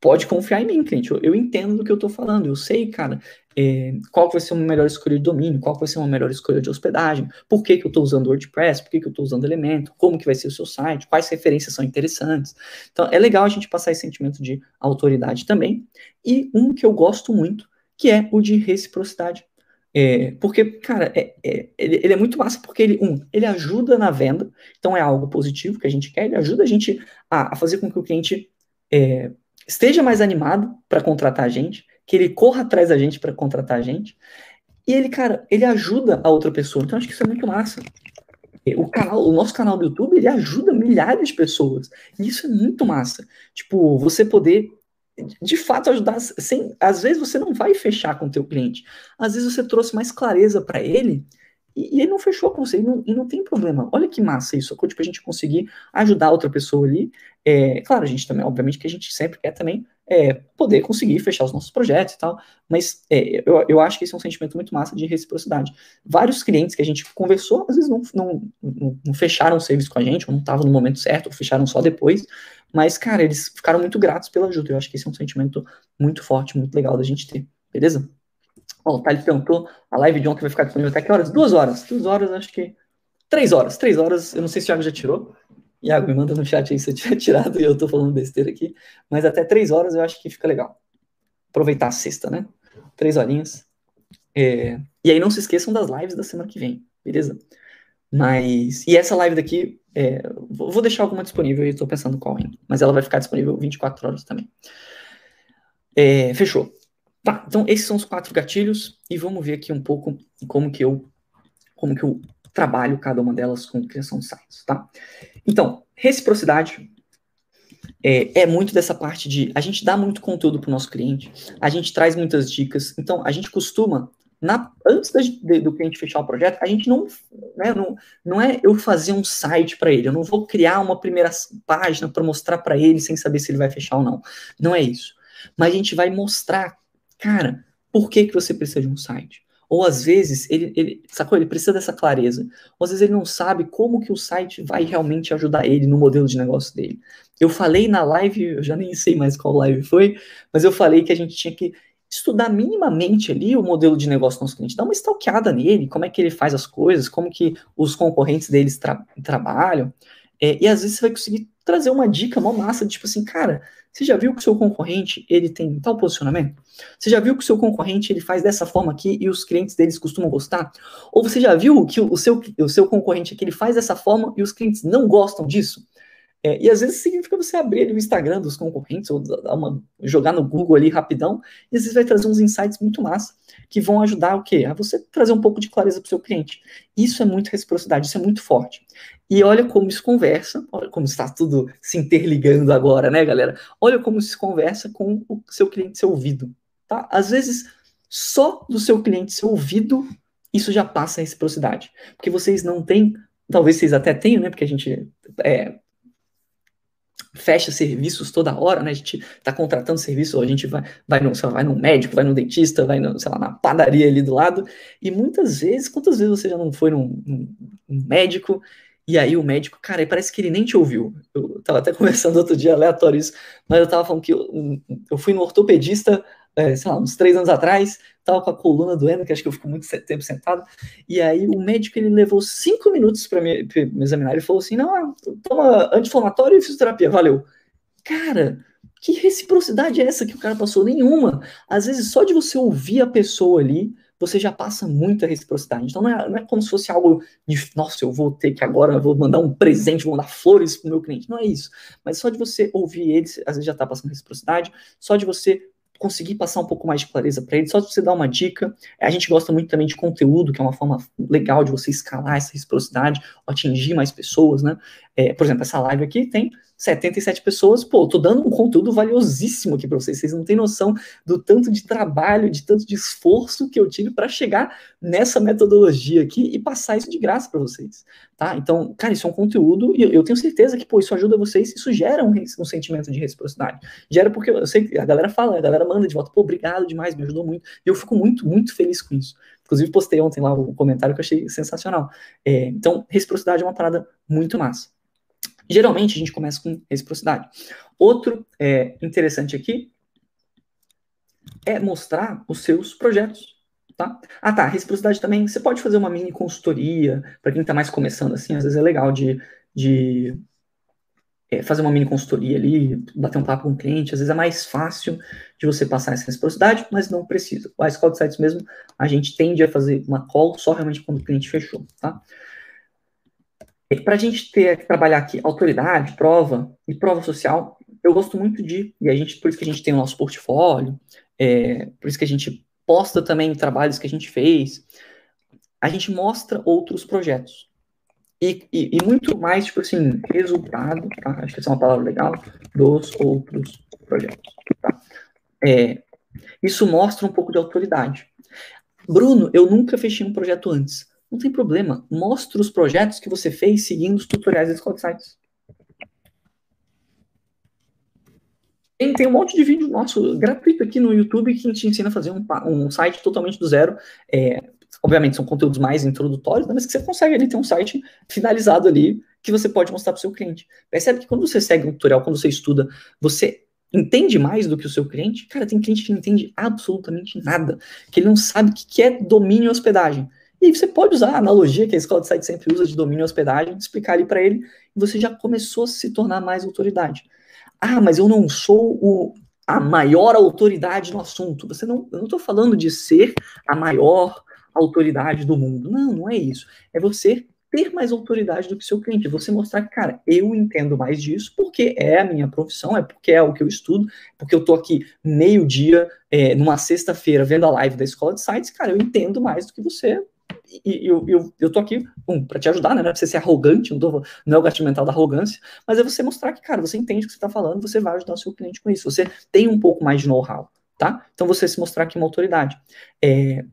pode confiar em mim, cliente. Eu, eu entendo do que eu estou falando, eu sei, cara, é, qual vai ser uma melhor escolha de domínio, qual vai ser uma melhor escolha de hospedagem, por que, que eu estou usando WordPress, por que, que eu estou usando Elemento, como que vai ser o seu site, quais referências são interessantes. Então, é legal a gente passar esse sentimento de autoridade também. E um que eu gosto muito, que é o de reciprocidade. É, porque, cara, é, é, ele, é muito massa porque ele, um, ele ajuda na venda, então é algo positivo que a gente quer, ele ajuda a gente a, a fazer com que o cliente é, esteja mais animado para contratar a gente, que ele corra atrás da gente para contratar a gente. E ele, cara, ele ajuda a outra pessoa. Então acho que isso é muito massa. O canal, o nosso canal do YouTube, ele ajuda milhares de pessoas. E isso é muito massa. Tipo, você poder de fato ajudar sem, às vezes você não vai fechar com o teu cliente. Às vezes você trouxe mais clareza para ele e, e, ele não fechou com você, e não, e não tem problema. Olha que massa isso, tipo, a gente conseguir ajudar outra pessoa ali. É, claro, a gente também, obviamente, que a gente sempre quer também é, poder conseguir fechar os nossos projetos e tal, mas é, eu, eu acho que esse é um sentimento muito massa de reciprocidade. Vários clientes que a gente conversou, às vezes não, não, não, não fecharam o serviço com a gente, ou não estavam no momento certo, ou fecharam só depois, mas, cara, eles ficaram muito gratos pela ajuda. Eu acho que esse é um sentimento muito forte, muito legal da gente ter, beleza? Ó, o Thales perguntou, a live de ontem vai ficar disponível até que horas? Duas horas. Duas horas, acho que. Três horas. Três horas, eu não sei se o Thiago já tirou. Iago, me manda no chat aí se eu tiver [laughs] tirado e eu tô falando besteira aqui. Mas até três horas eu acho que fica legal. Aproveitar a sexta, né? Três horinhas. É... E aí não se esqueçam das lives da semana que vem, beleza? Mas. E essa live daqui, é... vou deixar alguma disponível e tô pensando qual ainda. Mas ela vai ficar disponível 24 horas também. É... Fechou. Tá, então esses são os quatro gatilhos e vamos ver aqui um pouco como que eu como que eu trabalho cada uma delas com criação de sites, tá? Então, reciprocidade é, é, muito dessa parte de a gente dá muito conteúdo para o nosso cliente, a gente traz muitas dicas, então a gente costuma na, antes de, do cliente fechar o projeto, a gente não, né, não, não é eu fazer um site para ele, eu não vou criar uma primeira página para mostrar para ele sem saber se ele vai fechar ou não. Não é isso. Mas a gente vai mostrar Cara, por que, que você precisa de um site? Ou às vezes ele, ele, sacou? Ele precisa dessa clareza. Ou às vezes ele não sabe como que o site vai realmente ajudar ele no modelo de negócio dele. Eu falei na live, eu já nem sei mais qual live foi, mas eu falei que a gente tinha que estudar minimamente ali o modelo de negócio do nosso cliente, dar uma stalkeada nele, como é que ele faz as coisas, como que os concorrentes deles tra trabalham. É, e às vezes você vai conseguir trazer uma dica, uma massa, tipo assim, cara, você já viu que o seu concorrente ele tem tal posicionamento? Você já viu que o seu concorrente ele faz dessa forma aqui e os clientes deles costumam gostar? Ou você já viu que o seu, o seu concorrente aqui ele faz dessa forma e os clientes não gostam disso? É, e às vezes significa você abrir ali o Instagram dos concorrentes ou uma, jogar no Google ali rapidão, e às vezes vai trazer uns insights muito massa que vão ajudar o quê? A você trazer um pouco de clareza para o seu cliente. Isso é muito reciprocidade, isso é muito forte. E olha como isso conversa, olha como está tudo se interligando agora, né, galera? Olha como isso conversa com o seu cliente ser ouvido, tá? Às vezes, só do seu cliente ser ouvido, isso já passa a reciprocidade. Porque vocês não têm, talvez vocês até tenham, né? Porque a gente é, fecha serviços toda hora, né? A gente tá contratando serviço, a gente vai, vai, no, lá, vai no médico, vai no dentista, vai no, sei lá, na padaria ali do lado. E muitas vezes, quantas vezes você já não foi num, num, num médico e aí o médico, cara, parece que ele nem te ouviu. Eu tava até [laughs] conversando outro dia aleatório isso, mas eu tava falando que eu, eu fui no ortopedista, é, sei lá, uns três anos atrás, tava com a coluna doendo, que acho que eu fico muito tempo sentado, e aí o médico, ele levou cinco minutos para me, me, examinar, ele falou assim, não, toma anti-inflamatório e fisioterapia, valeu. Cara, que reciprocidade é essa que o cara passou? Nenhuma. Às vezes, só de você ouvir a pessoa ali, você já passa muita reciprocidade. Então não é, não é, como se fosse algo de, nossa, eu vou ter que agora, vou mandar um presente, vou mandar flores pro meu cliente. Não é isso. Mas só de você ouvir eles, às vezes já está passando reciprocidade, só de você conseguir passar um pouco mais de clareza para eles, só você dar uma dica. A gente gosta muito também de conteúdo, que é uma forma legal de você escalar essa reciprocidade, atingir mais pessoas, né? É, por exemplo, essa live aqui tem 77 pessoas, pô, tô dando um conteúdo valiosíssimo aqui para vocês. Vocês não têm noção do tanto de trabalho, de tanto de esforço que eu tive para chegar nessa metodologia aqui e passar isso de graça para vocês, tá? Então, cara, isso é um conteúdo e eu tenho certeza que, pô, isso ajuda vocês, isso gera um, um sentimento de reciprocidade. Gera porque eu sei que a galera fala, a galera manda de volta, pô, obrigado demais, me ajudou muito. E eu fico muito, muito feliz com isso. Inclusive, postei ontem lá um comentário que eu achei sensacional. É, então, reciprocidade é uma parada muito massa. Geralmente a gente começa com reciprocidade. Outro é, interessante aqui é mostrar os seus projetos. Tá? Ah, tá. Reciprocidade também. Você pode fazer uma mini consultoria. Para quem está mais começando assim, às vezes é legal de, de é, fazer uma mini consultoria ali, bater um papo com o cliente. Às vezes é mais fácil de você passar essa reciprocidade, mas não precisa. A Escola de Sites mesmo, a gente tende a fazer uma call só realmente quando o cliente fechou. Tá? Para a gente ter que trabalhar aqui autoridade, prova e prova social, eu gosto muito de, e a gente, por isso que a gente tem o nosso portfólio, é, por isso que a gente posta também trabalhos que a gente fez, a gente mostra outros projetos. E, e, e muito mais, tipo assim, resultado, tá? acho que essa é uma palavra legal, dos outros projetos. Tá? É, isso mostra um pouco de autoridade. Bruno, eu nunca fechei um projeto antes. Não tem problema. Mostre os projetos que você fez seguindo os tutoriais da Escola de Sites. Tem, tem um monte de vídeo nosso gratuito aqui no YouTube que te ensina a fazer um, um site totalmente do zero. É, obviamente são conteúdos mais introdutórios, né, mas que você consegue ali ter um site finalizado ali que você pode mostrar para o seu cliente. Percebe que quando você segue um tutorial, quando você estuda, você entende mais do que o seu cliente? Cara, tem cliente que não entende absolutamente nada, que ele não sabe o que é domínio e hospedagem. E você pode usar a analogia que a escola de site sempre usa de domínio e hospedagem, explicar ali para ele, e você já começou a se tornar mais autoridade. Ah, mas eu não sou o, a maior autoridade no assunto. Você não, eu não estou falando de ser a maior autoridade do mundo. Não, não é isso. É você ter mais autoridade do que seu cliente. Você mostrar que, cara, eu entendo mais disso porque é a minha profissão, é porque é o que eu estudo, porque eu tô aqui meio-dia, é, numa sexta-feira, vendo a live da escola de sites, cara, eu entendo mais do que você e eu, eu, eu tô aqui um, para te ajudar, né? Não é pra você ser arrogante, não, tô, não é o gasto mental da arrogância, mas é você mostrar que, cara, você entende o que você está falando, você vai ajudar o seu cliente com isso. Você tem um pouco mais de know-how, tá? Então você se mostrar aqui uma autoridade. É,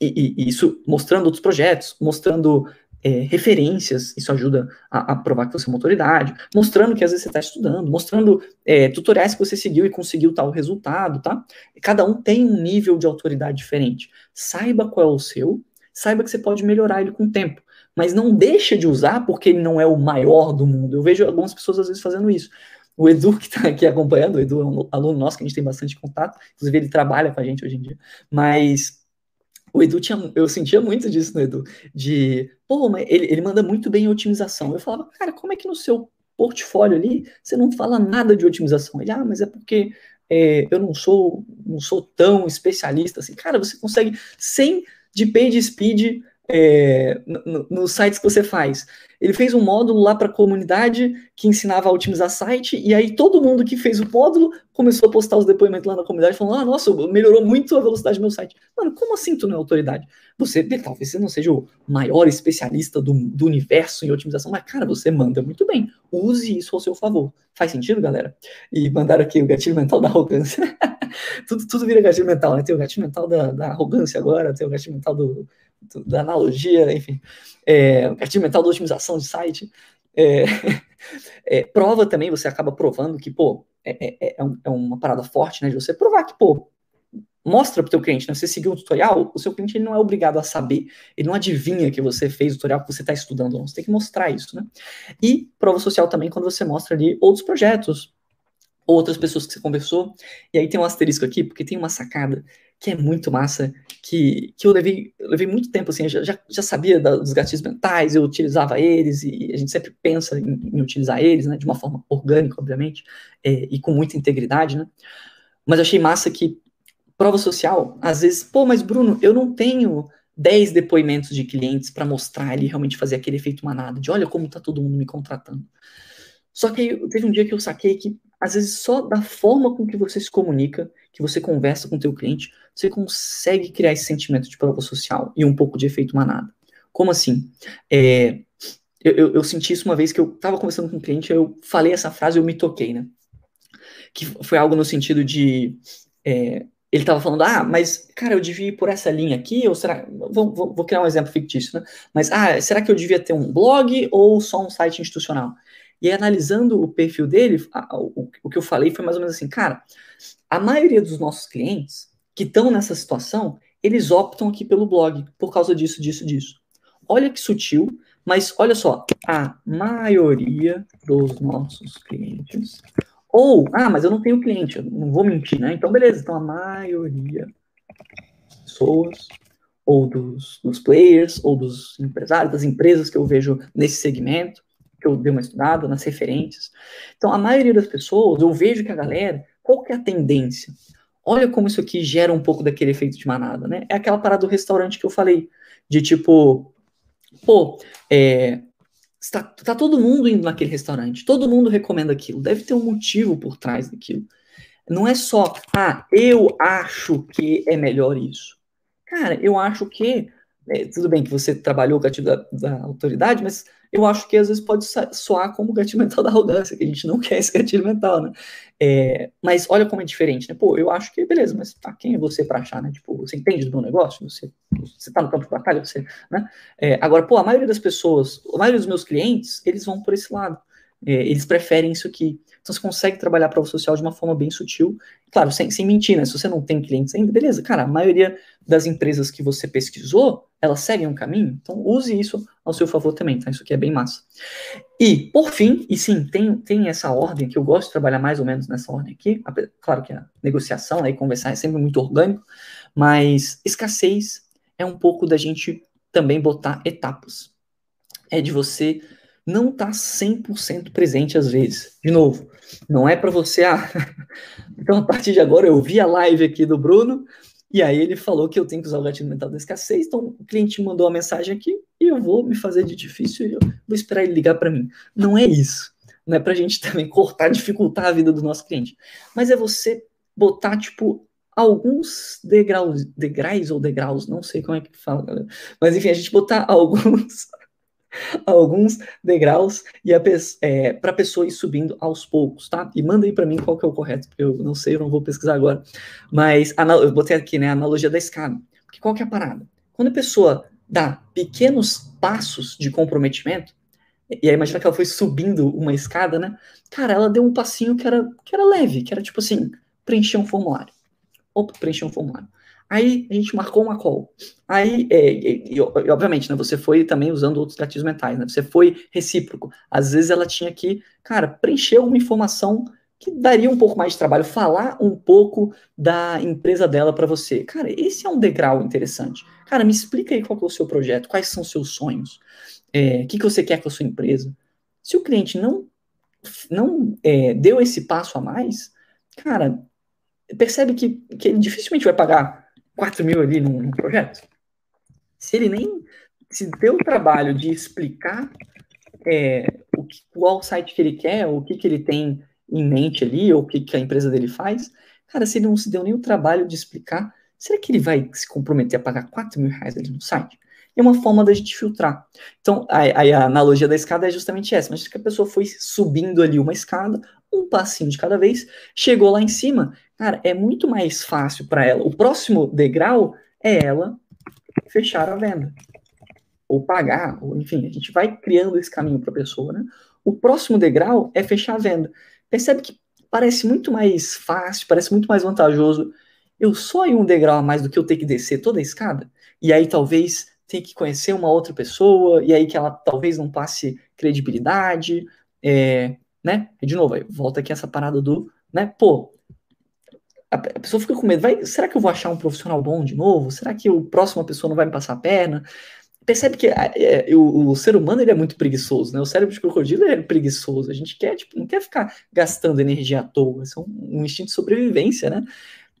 e, e, isso mostrando outros projetos, mostrando é, referências, isso ajuda a, a, provar que você é uma autoridade, mostrando que às vezes você está estudando, mostrando é, tutoriais que você seguiu e conseguiu tal resultado, tá? Cada um tem um nível de autoridade diferente. Saiba qual é o seu saiba que você pode melhorar ele com o tempo. Mas não deixa de usar porque ele não é o maior do mundo. Eu vejo algumas pessoas às vezes fazendo isso. O Edu, que está aqui acompanhando, o Edu é um aluno nosso que a gente tem bastante contato, inclusive ele trabalha com a gente hoje em dia, mas o Edu tinha, eu sentia muito disso no Edu, de, pô, mas ele, ele manda muito bem em otimização. Eu falava, cara, como é que no seu portfólio ali você não fala nada de otimização? Ele, ah, mas é porque é, eu não sou, não sou tão especialista assim. Cara, você consegue, sem de page speed é, nos no sites que você faz. Ele fez um módulo lá para a comunidade que ensinava a otimizar site, e aí todo mundo que fez o módulo começou a postar os depoimentos lá na comunidade, falando: ah, nossa, melhorou muito a velocidade do meu site. Mano, como assim tu não é autoridade? Você, talvez você não seja o maior especialista do, do universo em otimização, mas, cara, você manda muito bem. Use isso ao seu favor. Faz sentido, galera? E mandaram aqui o gatilho mental da arrogância. [laughs] tudo, tudo vira gatilho mental, né? Tem o gatilho mental da, da arrogância agora, tem o gatilho mental do, da analogia, enfim. É, o gatilho mental da otimização de site. É, [laughs] É, prova também, você acaba provando que, pô, é, é, é, é uma parada forte, né? De você provar que, pô, mostra para o teu cliente, né? Você seguiu um tutorial, o seu cliente ele não é obrigado a saber, ele não adivinha que você fez o tutorial que você está estudando, não. Você tem que mostrar isso, né? E prova social também quando você mostra ali outros projetos, outras pessoas que você conversou. E aí tem um asterisco aqui, porque tem uma sacada que é muito massa, que, que eu levei, levei muito tempo, assim, já, já sabia dos gatilhos mentais, eu utilizava eles, e a gente sempre pensa em, em utilizar eles, né, de uma forma orgânica, obviamente, é, e com muita integridade, né, mas achei massa que prova social, às vezes, pô, mas Bruno, eu não tenho 10 depoimentos de clientes para mostrar ele realmente fazer aquele efeito manada, de olha como tá todo mundo me contratando. Só que teve um dia que eu saquei que, às vezes, só da forma com que você se comunica, que você conversa com o teu cliente, você consegue criar esse sentimento de prova social e um pouco de efeito manada. Como assim? É, eu, eu, eu, senti isso uma vez que eu estava conversando com um cliente, eu falei essa frase eu me toquei, né? Que foi algo no sentido de. É, ele estava falando, ah, mas, cara, eu devia ir por essa linha aqui, ou será. Vou, vou, vou, criar um exemplo fictício, né? Mas, ah, será que eu devia ter um blog ou só um site institucional? E analisando o perfil dele, a, o, o que eu falei foi mais ou menos assim, cara, a maioria dos nossos clientes que estão nessa situação, eles optam aqui pelo blog, por causa disso, disso, disso. Olha que sutil, mas olha só, a maioria dos nossos clientes. Ou, ah, mas eu não tenho cliente, eu não vou mentir, né? Então, beleza, então a maioria das pessoas, ou dos, dos players, ou dos empresários, das empresas que eu vejo nesse segmento, que eu dei uma estudada, nas referências. Então, a maioria das pessoas, eu vejo que a galera, qual que é a tendência? Olha como isso aqui gera um pouco daquele efeito de manada, né? É aquela parada do restaurante que eu falei, de tipo, pô, é, está, tá todo mundo indo naquele restaurante, todo mundo recomenda aquilo, deve ter um motivo por trás daquilo. Não é só, ah, eu acho que é melhor isso. Cara, eu acho que, é, tudo bem que você trabalhou com a da, da autoridade, mas eu acho que às vezes pode soar como gatilho mental da arrogância, que a gente não quer esse gatilho mental, né? É, mas olha como é diferente, né? Pô, eu acho que beleza, mas tá, quem é você para achar, né? Tipo, você entende do meu negócio? Você, você tá no campo de batalha, você, né? É, agora, pô, a maioria das pessoas, a maioria dos meus clientes, eles vão por esse lado. É, eles preferem isso aqui. Então você consegue trabalhar prova social de uma forma bem sutil, claro, sem, sem mentir, né? Se você não tem clientes ainda, beleza, cara, a maioria das empresas que você pesquisou, elas seguem um caminho, então use isso ao seu favor também, tá? Isso aqui é bem massa. E, por fim, e sim, tem, tem essa ordem que eu gosto de trabalhar mais ou menos nessa ordem aqui, claro que a negociação, aí conversar é sempre muito orgânico, mas escassez é um pouco da gente também botar etapas. É de você não está 100% presente às vezes. De novo, não é para você. Ah, [laughs] então a partir de agora eu vi a live aqui do Bruno e aí ele falou que eu tenho que usar o gatilho mental da escassez. Então o cliente mandou uma mensagem aqui e eu vou me fazer de difícil e eu vou esperar ele ligar para mim. Não é isso. Não é para a gente [laughs] também cortar, dificultar a vida do nosso cliente. Mas é você botar, tipo, alguns degraus, degraus ou degraus, não sei como é que fala, galera. Mas enfim, a gente botar [laughs] alguns [laughs] alguns degraus e é, para a pessoa ir subindo aos poucos, tá? E manda aí para mim qual que é o correto, porque eu não sei, eu não vou pesquisar agora. Mas eu botei aqui, né, a analogia da escada. Porque qual que é a parada? Quando a pessoa dá pequenos passos de comprometimento, e aí imagina que ela foi subindo uma escada, né? Cara, ela deu um passinho que era, que era leve, que era tipo assim, preencher um formulário. Opa, preencher um formulário. Aí a gente marcou uma call. Aí, é, e, e, obviamente, né, você foi também usando outros gatilhos mentais, né? Você foi recíproco. Às vezes ela tinha que, cara, preencher uma informação que daria um pouco mais de trabalho, falar um pouco da empresa dela para você. Cara, esse é um degrau interessante. Cara, me explica aí qual é o seu projeto, quais são os seus sonhos, é, o que, que você quer com a sua empresa. Se o cliente não, não é, deu esse passo a mais, cara, percebe que, que ele dificilmente vai pagar 4 mil ali num, num projeto? Se ele nem se deu o trabalho de explicar é, o que, qual site que ele quer, o que, que ele tem em mente ali, ou o que, que a empresa dele faz, cara, se ele não se deu nem o trabalho de explicar, será que ele vai se comprometer a pagar 4 mil reais ali no site? É uma forma da gente filtrar. Então, a, a, analogia da escada é justamente essa. Mas que a pessoa foi subindo ali uma escada, um passinho de cada vez, chegou lá em cima, cara, é muito mais fácil para ela. O próximo degrau é ela fechar a venda. ou pagar, ou enfim, a gente vai criando esse caminho para a pessoa, né? O próximo degrau é fechar a venda. Percebe que parece muito mais fácil, parece muito mais vantajoso eu só em um degrau a mais do que eu ter que descer toda a escada, e aí talvez tenha que conhecer uma outra pessoa, e aí que ela talvez não passe credibilidade, é, né? E de novo, volta aqui essa parada do, né? Pô, a pessoa fica com medo, vai, será que eu vou achar um profissional bom de novo? Será que o próximo pessoa não vai me passar a perna? Percebe que é, o, o, ser humano ele é muito preguiçoso, né? O cérebro de crocodilo é preguiçoso. A gente quer, tipo, não quer ficar gastando energia à toa. Isso é um, um instinto de sobrevivência, né?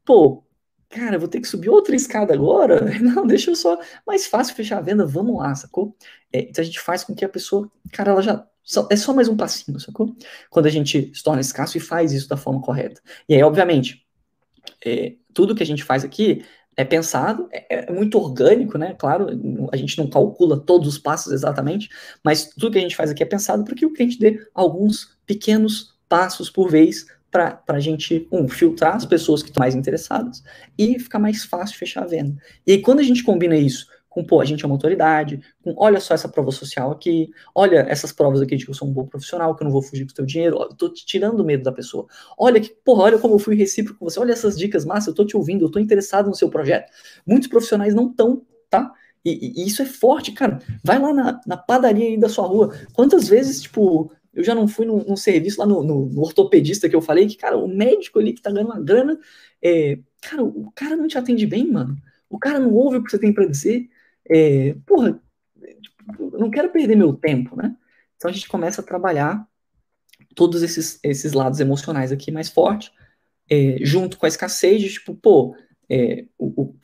Pô, cara, vou ter que subir outra escada agora? [laughs] Não, deixa eu só. Mais fácil fechar a venda, vamos lá, sacou? É, então a gente faz com que a pessoa, cara, ela já. É só mais um passinho, sacou? Quando a gente se torna escasso e faz isso da forma correta. E aí, obviamente, é, tudo que a gente faz aqui é pensado, é, é, muito orgânico, né? Claro, a gente não calcula todos os passos exatamente, mas tudo que a gente faz aqui é pensado para que o cliente dê alguns pequenos passos por vez para a gente, um, filtrar as pessoas que estão mais interessadas e ficar mais fácil fechar a venda. E aí, quando a gente combina isso com, pô, a gente é uma autoridade, com, olha só essa prova social aqui, olha essas provas aqui de que eu sou um bom profissional, que eu não vou fugir com o teu dinheiro, eu tô te tirando o medo da pessoa. Olha que, porra, olha como eu fui recíproco com você, olha essas dicas massa, eu tô te ouvindo, eu tô interessado no seu projeto. Muitos profissionais não estão, tá? E, e, isso é forte, cara. Vai lá na, na padaria aí da sua rua. Quantas vezes, tipo, eu já não fui num, num serviço lá no, no, no, ortopedista que eu falei que, cara, o médico ali que tá ganhando uma grana, é, cara, o cara não te atende bem, mano. O cara não ouve o que você tem para dizer. É, porra, tipo, não quero perder meu tempo, né? Então a gente começa a trabalhar todos esses, esses lados emocionais aqui mais forte, é, junto com a escassez de, tipo, pô, é, o, o,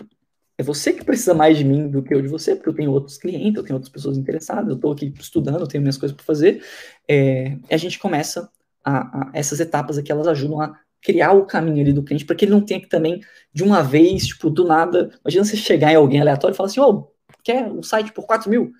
é você que precisa mais de mim do que eu de você, porque eu tenho outros clientes, eu tenho outras pessoas interessadas, eu estou aqui estudando, eu tenho minhas coisas para fazer. É, a gente começa a, a, essas etapas aqui, elas ajudam a criar o caminho ali do cliente, para que ele não tenha que também, de uma vez, tipo, do nada, imagina você chegar em alguém aleatório e falar assim, ô, oh, quer um site por 4 mil?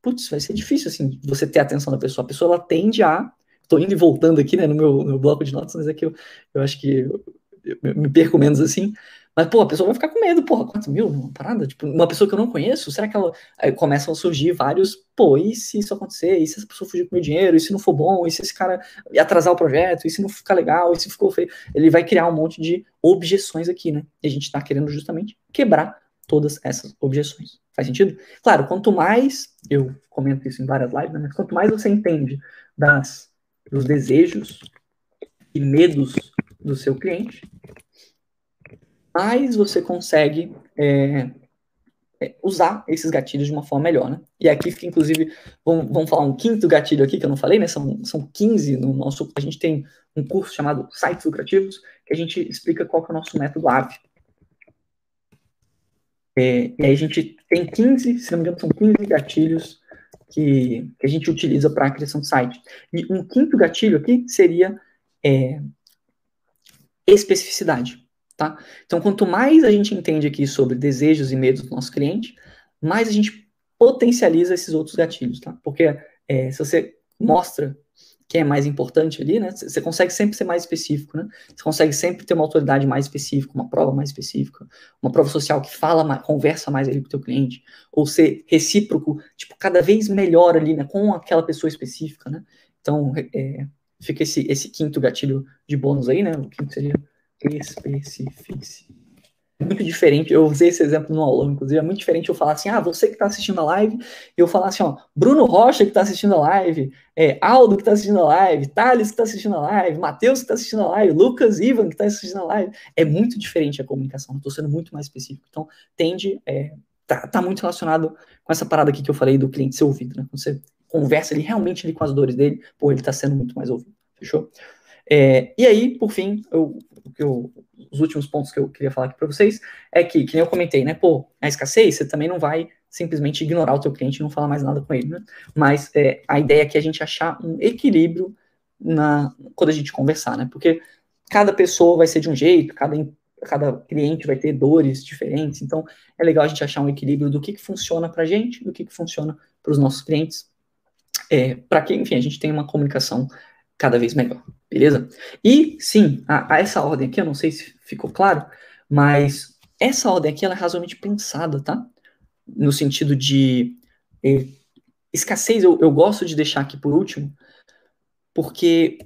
Putz, vai ser difícil, assim, você ter a atenção da pessoa. A pessoa, ela tende a, estou indo e voltando aqui, né, no meu, meu bloco de notas, mas aqui eu, eu acho que eu, eu me perco menos assim, mas, pô, a pessoa vai ficar com medo, porra, 4 mil numa parada? Tipo, uma pessoa que eu não conheço, será que ela. Aí começam a surgir vários, pô, e se isso acontecer? E se essa pessoa fugir com meu dinheiro? E se não for bom? E se esse cara atrasar o projeto? E se não ficar legal? E se ficou feio? Ele vai criar um monte de objeções aqui, né? E a gente tá querendo justamente quebrar todas essas objeções. Faz sentido? Claro, quanto mais, eu comento isso em várias lives, né, mas quanto mais você entende das, dos desejos e medos do seu cliente, mais você consegue é, é, usar esses gatilhos de uma forma melhor, né? E aqui fica, inclusive, vamos, vamos falar um quinto gatilho aqui que eu não falei, né? São, são 15 no nosso. A gente tem um curso chamado Sites Lucrativos, que a gente explica qual é o nosso método AVE. É, e aí a gente tem 15, se não me engano, são 15 gatilhos que, que a gente utiliza para a criação de site. E um quinto gatilho aqui seria é, especificidade. Tá? Então, quanto mais a gente entende aqui sobre desejos e medos do nosso cliente, mais a gente potencializa esses outros gatilhos, tá? Porque é, se você mostra que é mais importante ali, né? Você consegue sempre ser mais específico, né? Você consegue sempre ter uma autoridade mais específica, uma prova mais específica, uma prova social que fala, mais, conversa mais ali com o teu cliente, ou ser recíproco, tipo, cada vez melhor ali, né? Com aquela pessoa específica, né? Então, é, fica esse, esse quinto gatilho de bônus aí, né? O quinto seria especificidade. Muito diferente, eu usei esse exemplo no aulão, inclusive, é muito diferente eu falar assim, ah, você que está assistindo a live, eu falar assim, ó, Bruno Rocha que está assistindo a live, é, Aldo que está assistindo a live, Thales que está assistindo a live, Matheus que está assistindo a live, Lucas Ivan que está assistindo a live. É muito diferente a comunicação, estou sendo muito mais específico. Então, tende, é, tá, tá, muito relacionado com essa parada aqui que eu falei do cliente ser ouvido, né? Quando você conversa ali realmente ali com as dores dele, pô, ele está sendo muito mais ouvido, fechou? É, e aí, por fim, eu, eu, os últimos pontos que eu queria falar aqui para vocês é que, que nem eu comentei, né? Pô, na escassez, você também não vai simplesmente ignorar o teu cliente e não falar mais nada com ele, né? Mas é, a ideia aqui é a gente achar um equilíbrio na, quando a gente conversar, né? Porque cada pessoa vai ser de um jeito, cada, cada cliente vai ter dores diferentes, então é legal a gente achar um equilíbrio do que, que funciona para a gente, do que, que funciona para os nossos clientes, é, para que, enfim, a gente tenha uma comunicação cada vez melhor, beleza? E sim, a, a, essa ordem aqui, eu não sei se ficou claro, mas essa ordem aqui ela é razoavelmente pensada, tá? No sentido de É, escassez eu, eu gosto de deixar aqui por último, porque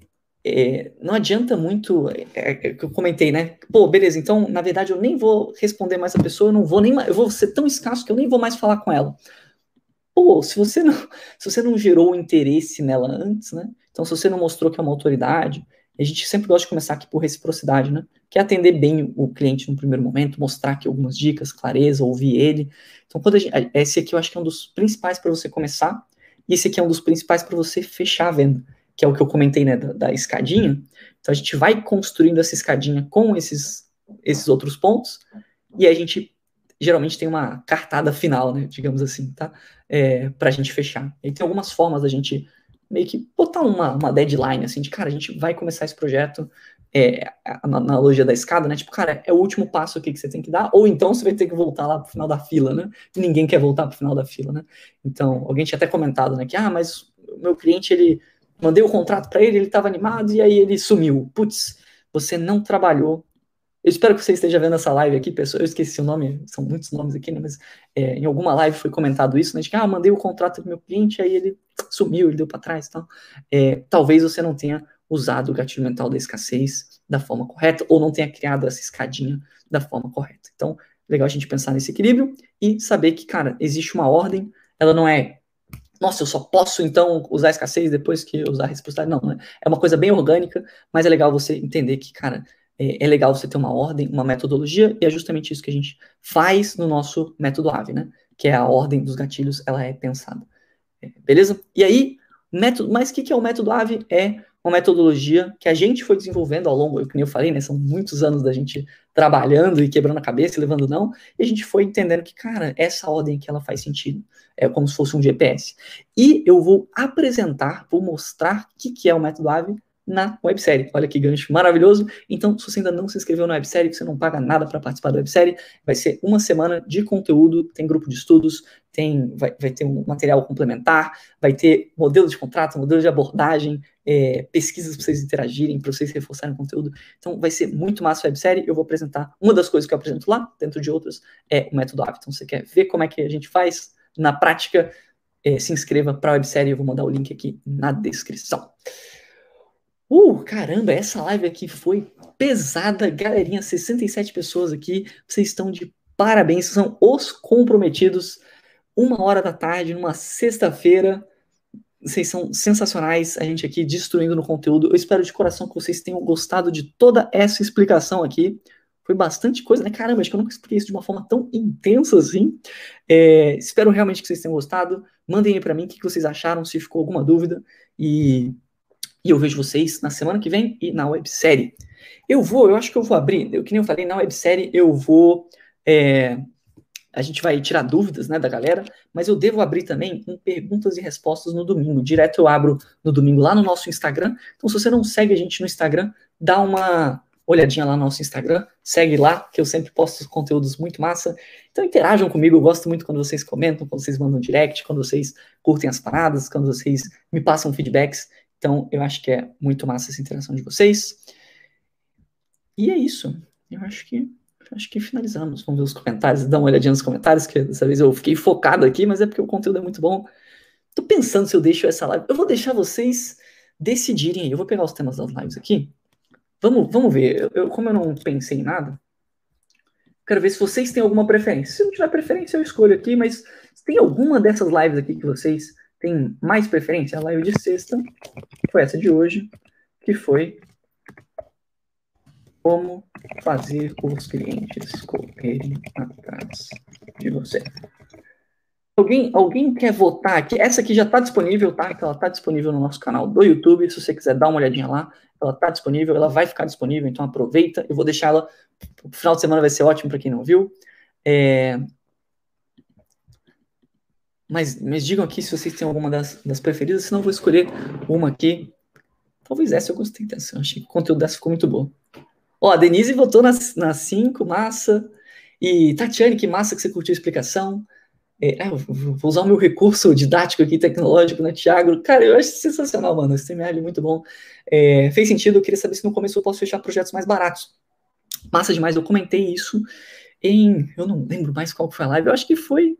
é, não adianta muito, é, é, que eu comentei, né? Pô, beleza, então, na verdade, eu nem vou responder mais a pessoa, eu não vou nem eu vou ser tão escasso que eu nem vou mais falar com ela. Pô, se você não, [laughs] se você não gerou interesse nela antes, né? Então, se você não mostrou que é uma autoridade, a gente sempre gosta de começar aqui por reciprocidade, né? Que é atender bem o cliente no primeiro momento, mostrar aqui algumas dicas, clareza, ouvir ele. Então, quando gente, esse aqui eu acho que é um dos principais para você começar, e esse aqui é um dos principais para você fechar a venda que é o que eu comentei, né, da, da, escadinha. Então a gente vai construindo essa escadinha com esses, esses outros pontos, e a gente geralmente tem uma cartada final, né, digamos assim, tá? É, para a gente fechar. E tem algumas formas da gente meio que botar uma, uma deadline, assim, de cara, a gente vai começar esse projeto, é, na analogia da escada, né? Tipo, cara, é o último passo aqui que você tem que dar, ou então você vai ter que voltar lá pro final da fila, né? Ninguém quer voltar pro final da fila, né? Então, alguém tinha até comentado, né, que, ah, mas o meu cliente, ele mandei o contrato para ele, ele estava animado e aí ele sumiu. Putz, você não trabalhou. Eu espero que você esteja vendo essa live aqui, pessoal. Eu esqueci o nome, são muitos nomes aqui, né? Mas é, em alguma live foi comentado isso, né? De que, ah, mandei o contrato pro meu cliente, aí ele sumiu, ele deu para trás. Então, é, talvez você não tenha usado o gatilho mental da escassez da forma correta, ou não tenha criado essa escadinha da forma correta. Então, legal a gente pensar nesse equilíbrio e saber que, cara, existe uma ordem, ela não é nossa, eu só posso então usar escassez depois que usar reciprocidade. Não, né? é uma coisa bem orgânica, mas é legal você entender que, cara, é, é, legal você ter uma ordem, uma metodologia, e é justamente isso que a gente faz no nosso método AVE, né? Que é a ordem dos gatilhos, ela é pensada. Beleza? E aí, método, mas o que, que é o método AVE? É uma metodologia que a gente foi desenvolvendo ao longo, como eu falei, né, são muitos anos da gente trabalhando e quebrando a cabeça e levando não, e a gente foi entendendo que, cara, essa ordem aqui ela faz sentido, é como se fosse um GPS. E eu vou apresentar, vou mostrar o que, que é o método AVE na websérie. Olha que gancho maravilhoso. Então, se você ainda não se inscreveu na websérie, você não paga nada para participar da websérie, vai ser uma semana de conteúdo, tem grupo de estudos, tem, vai, vai ter um material complementar, vai ter modelo de contrato, modelo de abordagem, é, pesquisas para vocês interagirem, para vocês reforçarem o conteúdo. Então, vai ser muito massa a websérie. Eu vou apresentar uma das coisas que eu apresento lá, dentro de outras, é o método AVE. Então, você quer ver como é que a gente faz na prática, é, se inscreva para a websérie, eu vou mandar o link aqui na descrição. Uh, caramba, essa live aqui foi pesada, galerinha, 67 pessoas aqui, vocês estão de parabéns, são os comprometidos, uma hora da tarde, numa sexta-feira, vocês são sensacionais, a gente aqui destruindo no conteúdo, eu espero de coração que vocês tenham gostado de toda essa explicação aqui, foi bastante coisa, né? Caramba, acho que eu nunca expliquei isso de uma forma tão intensa assim. É, espero realmente que vocês tenham gostado. Mandem aí para mim o que vocês acharam, se ficou alguma dúvida. E e eu vejo vocês na semana que vem e na websérie. Eu vou, eu acho que eu vou abrir, eu, que nem eu falei, na websérie eu vou. É, a gente vai tirar dúvidas né, da galera, mas eu devo abrir também um perguntas e respostas no domingo. Direto eu abro no domingo lá no nosso Instagram. Então, se você não segue a gente no Instagram, dá uma olhadinha lá no nosso Instagram, segue lá, que eu sempre posto conteúdos muito massa. Então interajam comigo, eu gosto muito quando vocês comentam, quando vocês mandam direct, quando vocês curtem as paradas, quando vocês me passam feedbacks. Então, eu acho que é muito massa essa interação de vocês. E é isso. Eu acho que acho que finalizamos. Vamos ver os comentários, dá uma olhadinha nos comentários, que dessa vez eu fiquei focado aqui, mas é porque o conteúdo é muito bom. Tô pensando se eu deixo essa live. Eu vou deixar vocês decidirem aí. Eu vou pegar os temas das lives aqui. Vamos, vamos ver. Eu, eu, como eu não pensei em nada, quero ver se vocês têm alguma preferência. Se não tiver preferência, eu escolho aqui, mas tem alguma dessas lives aqui que vocês tem mais preferência? A live de sexta foi essa de hoje, que foi como fazer os clientes correrem atrás de você. Alguém, alguém quer votar aqui? Essa aqui já está disponível, tá? Ela está disponível no nosso canal do YouTube. Se você quiser dar uma olhadinha lá, ela está disponível, ela vai ficar disponível, então aproveita. Eu vou deixar ela. O final de semana vai ser ótimo para quem não viu. É, mas, mas digam aqui se vocês têm alguma das, das preferidas, senão eu vou escolher uma aqui. Talvez essa eu gostei dessa. Eu achei que o conteúdo dessa ficou muito bom. Ó, a Denise votou nas 5, massa. E Tatiane, que massa que você curtiu a explicação. É, é vou usar o meu recurso didático aqui, tecnológico, né, Thiago? Cara, eu acho sensacional, mano. Esse TML é muito bom. É, fez sentido, eu queria saber se no começo eu posso fechar projetos mais baratos. Massa demais, eu comentei isso em. Eu não lembro mais qual foi a live, eu acho que foi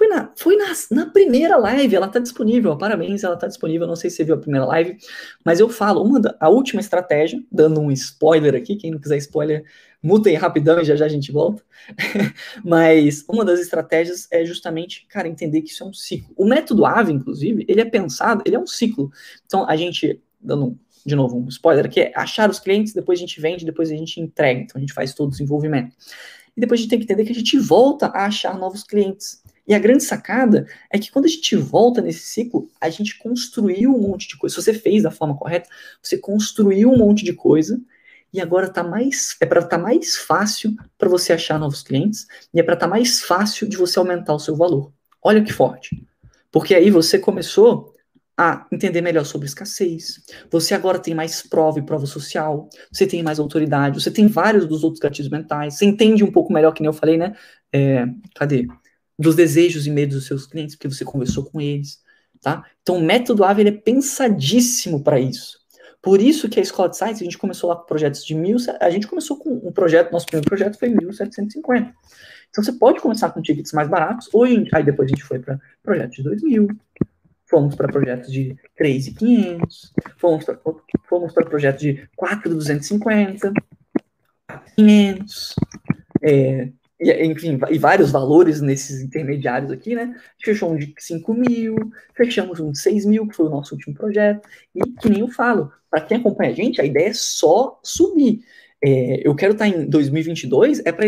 Foi na, foi na, na primeira live, ela está disponível. Parabéns, ela está disponível. Não sei se você viu a primeira live, mas eu falo, uma a última estratégia, dando um spoiler aqui, quem não quiser spoiler, mutem rapidão e já já a gente volta. [laughs] mas uma das estratégias é justamente, cara, entender que isso é um ciclo. O método AVE, inclusive, ele é pensado, ele é um ciclo. Então, a gente, dando de novo um spoiler aqui, é achar os clientes, depois a gente vende, depois a gente entrega. Então, a gente faz todo o desenvolvimento. E depois a gente tem que entender que a gente volta a achar novos clientes. E a grande sacada é que quando a gente volta nesse ciclo, a gente construiu um monte de coisa. Se você fez da forma correta, você construiu um monte de coisa e agora tá mais é para estar tá mais fácil para você achar novos clientes e é para estar tá mais fácil de você aumentar o seu valor. Olha que forte. Porque aí você começou a entender melhor sobre escassez. Você agora tem mais prova e prova social. Você tem mais autoridade. Você tem vários dos outros gatilhos mentais. Você entende um pouco melhor, que nem eu falei, né? É, cadê? Dos desejos e medos dos seus clientes, porque você conversou com eles, tá? Então, o método AVE é pensadíssimo para isso. Por isso que a Escola de Sites, a gente começou lá com projetos de mil, a gente começou com um projeto, nosso primeiro projeto foi 1.750. Então, você pode começar com tickets mais baratos, ou aí depois a gente foi para projetos de 2.000, fomos para projetos de 3.500, fomos para fomos projetos de 4.250, 500, é, e, enfim, e vários valores nesses intermediários aqui, né? Fechou um de 5 mil, fechamos um de 6 mil, que foi o nosso último projeto, e que nem eu falo, para quem acompanha a gente, a ideia é só subir. É, eu quero estar tá em 2022, é para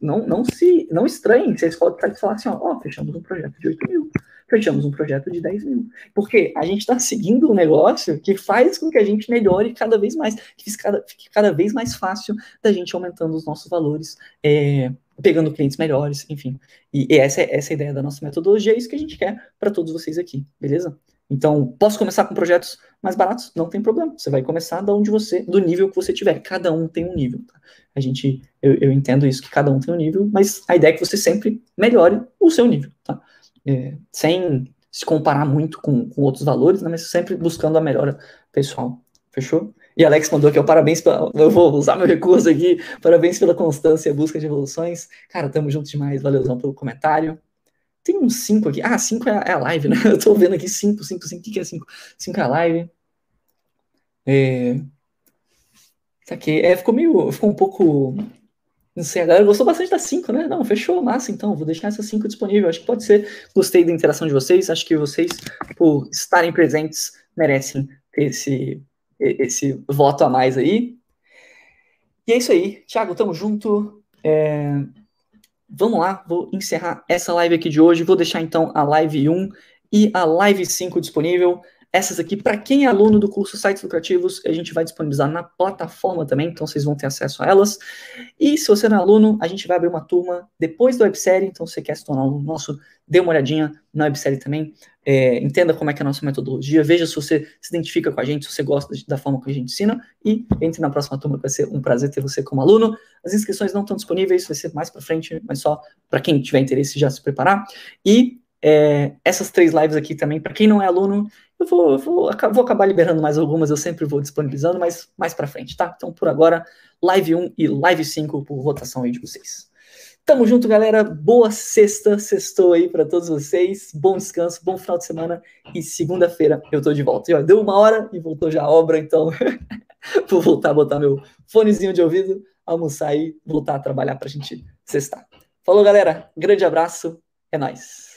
não, não se não estranhe se a escola está falar assim, ó, ó, fechamos um projeto de 8 mil, fechamos um projeto de 10 mil. Porque a gente está seguindo um negócio que faz com que a gente melhore cada vez mais, que cada, fique cada vez mais fácil da gente aumentando os nossos valores. É, pegando clientes melhores, enfim. E, e essa, é, essa é a ideia da nossa metodologia, é isso que a gente quer para todos vocês aqui, beleza? Então, posso começar com projetos mais baratos? Não tem problema. Você vai começar da onde você, do nível que você tiver. Cada um tem um nível. Tá? A gente, eu, eu, entendo isso que cada um tem um nível, mas a ideia é que você sempre melhore o seu nível, tá? É, sem se comparar muito com, com outros valores, né, mas sempre buscando a melhora pessoal. Fechou? E Alex mandou aqui, ó, parabéns, pra, [laughs] eu vou usar meu recurso aqui, parabéns pela constância e busca de evoluções. Cara, tamo junto demais, valeuzão pelo comentário. Tem uns 5 aqui, ah, 5 é, é, a live, né? [laughs] Eu tô vendo aqui 5, 5, 5, o que, que é 5? 5 é a live. É... Tá aqui, é, ficou meio, ficou um pouco, sei, a galera gostou bastante da 5, né? Não, fechou, massa, então, vou deixar essa 5 disponível, acho que pode ser, gostei da interação de vocês, acho que vocês, por estarem presentes, merecem esse esse voto a mais aí. E é isso aí. Thiago, tamo junto. É... Vamos lá, vou encerrar essa live aqui de hoje. Vou deixar então a live 1 e a live 5 disponível. Essas aqui, para quem é aluno do curso Sites Lucrativos, a gente vai disponibilizar na plataforma também, então vocês vão ter acesso a elas. E se você não é aluno, a gente vai abrir uma turma depois da websérie, então se você quer se tornar aluno nosso, dê uma olhadinha na websérie também, é, entenda como é que é a nossa metodologia, veja se você se identifica com a gente, se você gosta da forma que a gente ensina, e entre na próxima turma, vai ser um prazer ter você como aluno. As inscrições não estão disponíveis, vai ser mais para frente, mas só para quem tiver interesse já se preparar. E é, essas três lives aqui também, para quem não é aluno, eu vou, eu vou, vou acabar liberando mais algumas, eu sempre vou disponibilizando, mas mais para frente, tá? Então, por agora, live 1 e live 5 por votação aí de vocês. Tamo junto, galera. Boa sexta, sextou aí para todos vocês. Bom descanso, bom final de semana e segunda-feira eu tô de volta. E, ó, deu uma hora e voltou já a obra, então [laughs] vou voltar a botar meu fonezinho de ouvido, almoçar e voltar a trabalhar pra gente sextar. Falou, galera. Grande abraço. É nóis.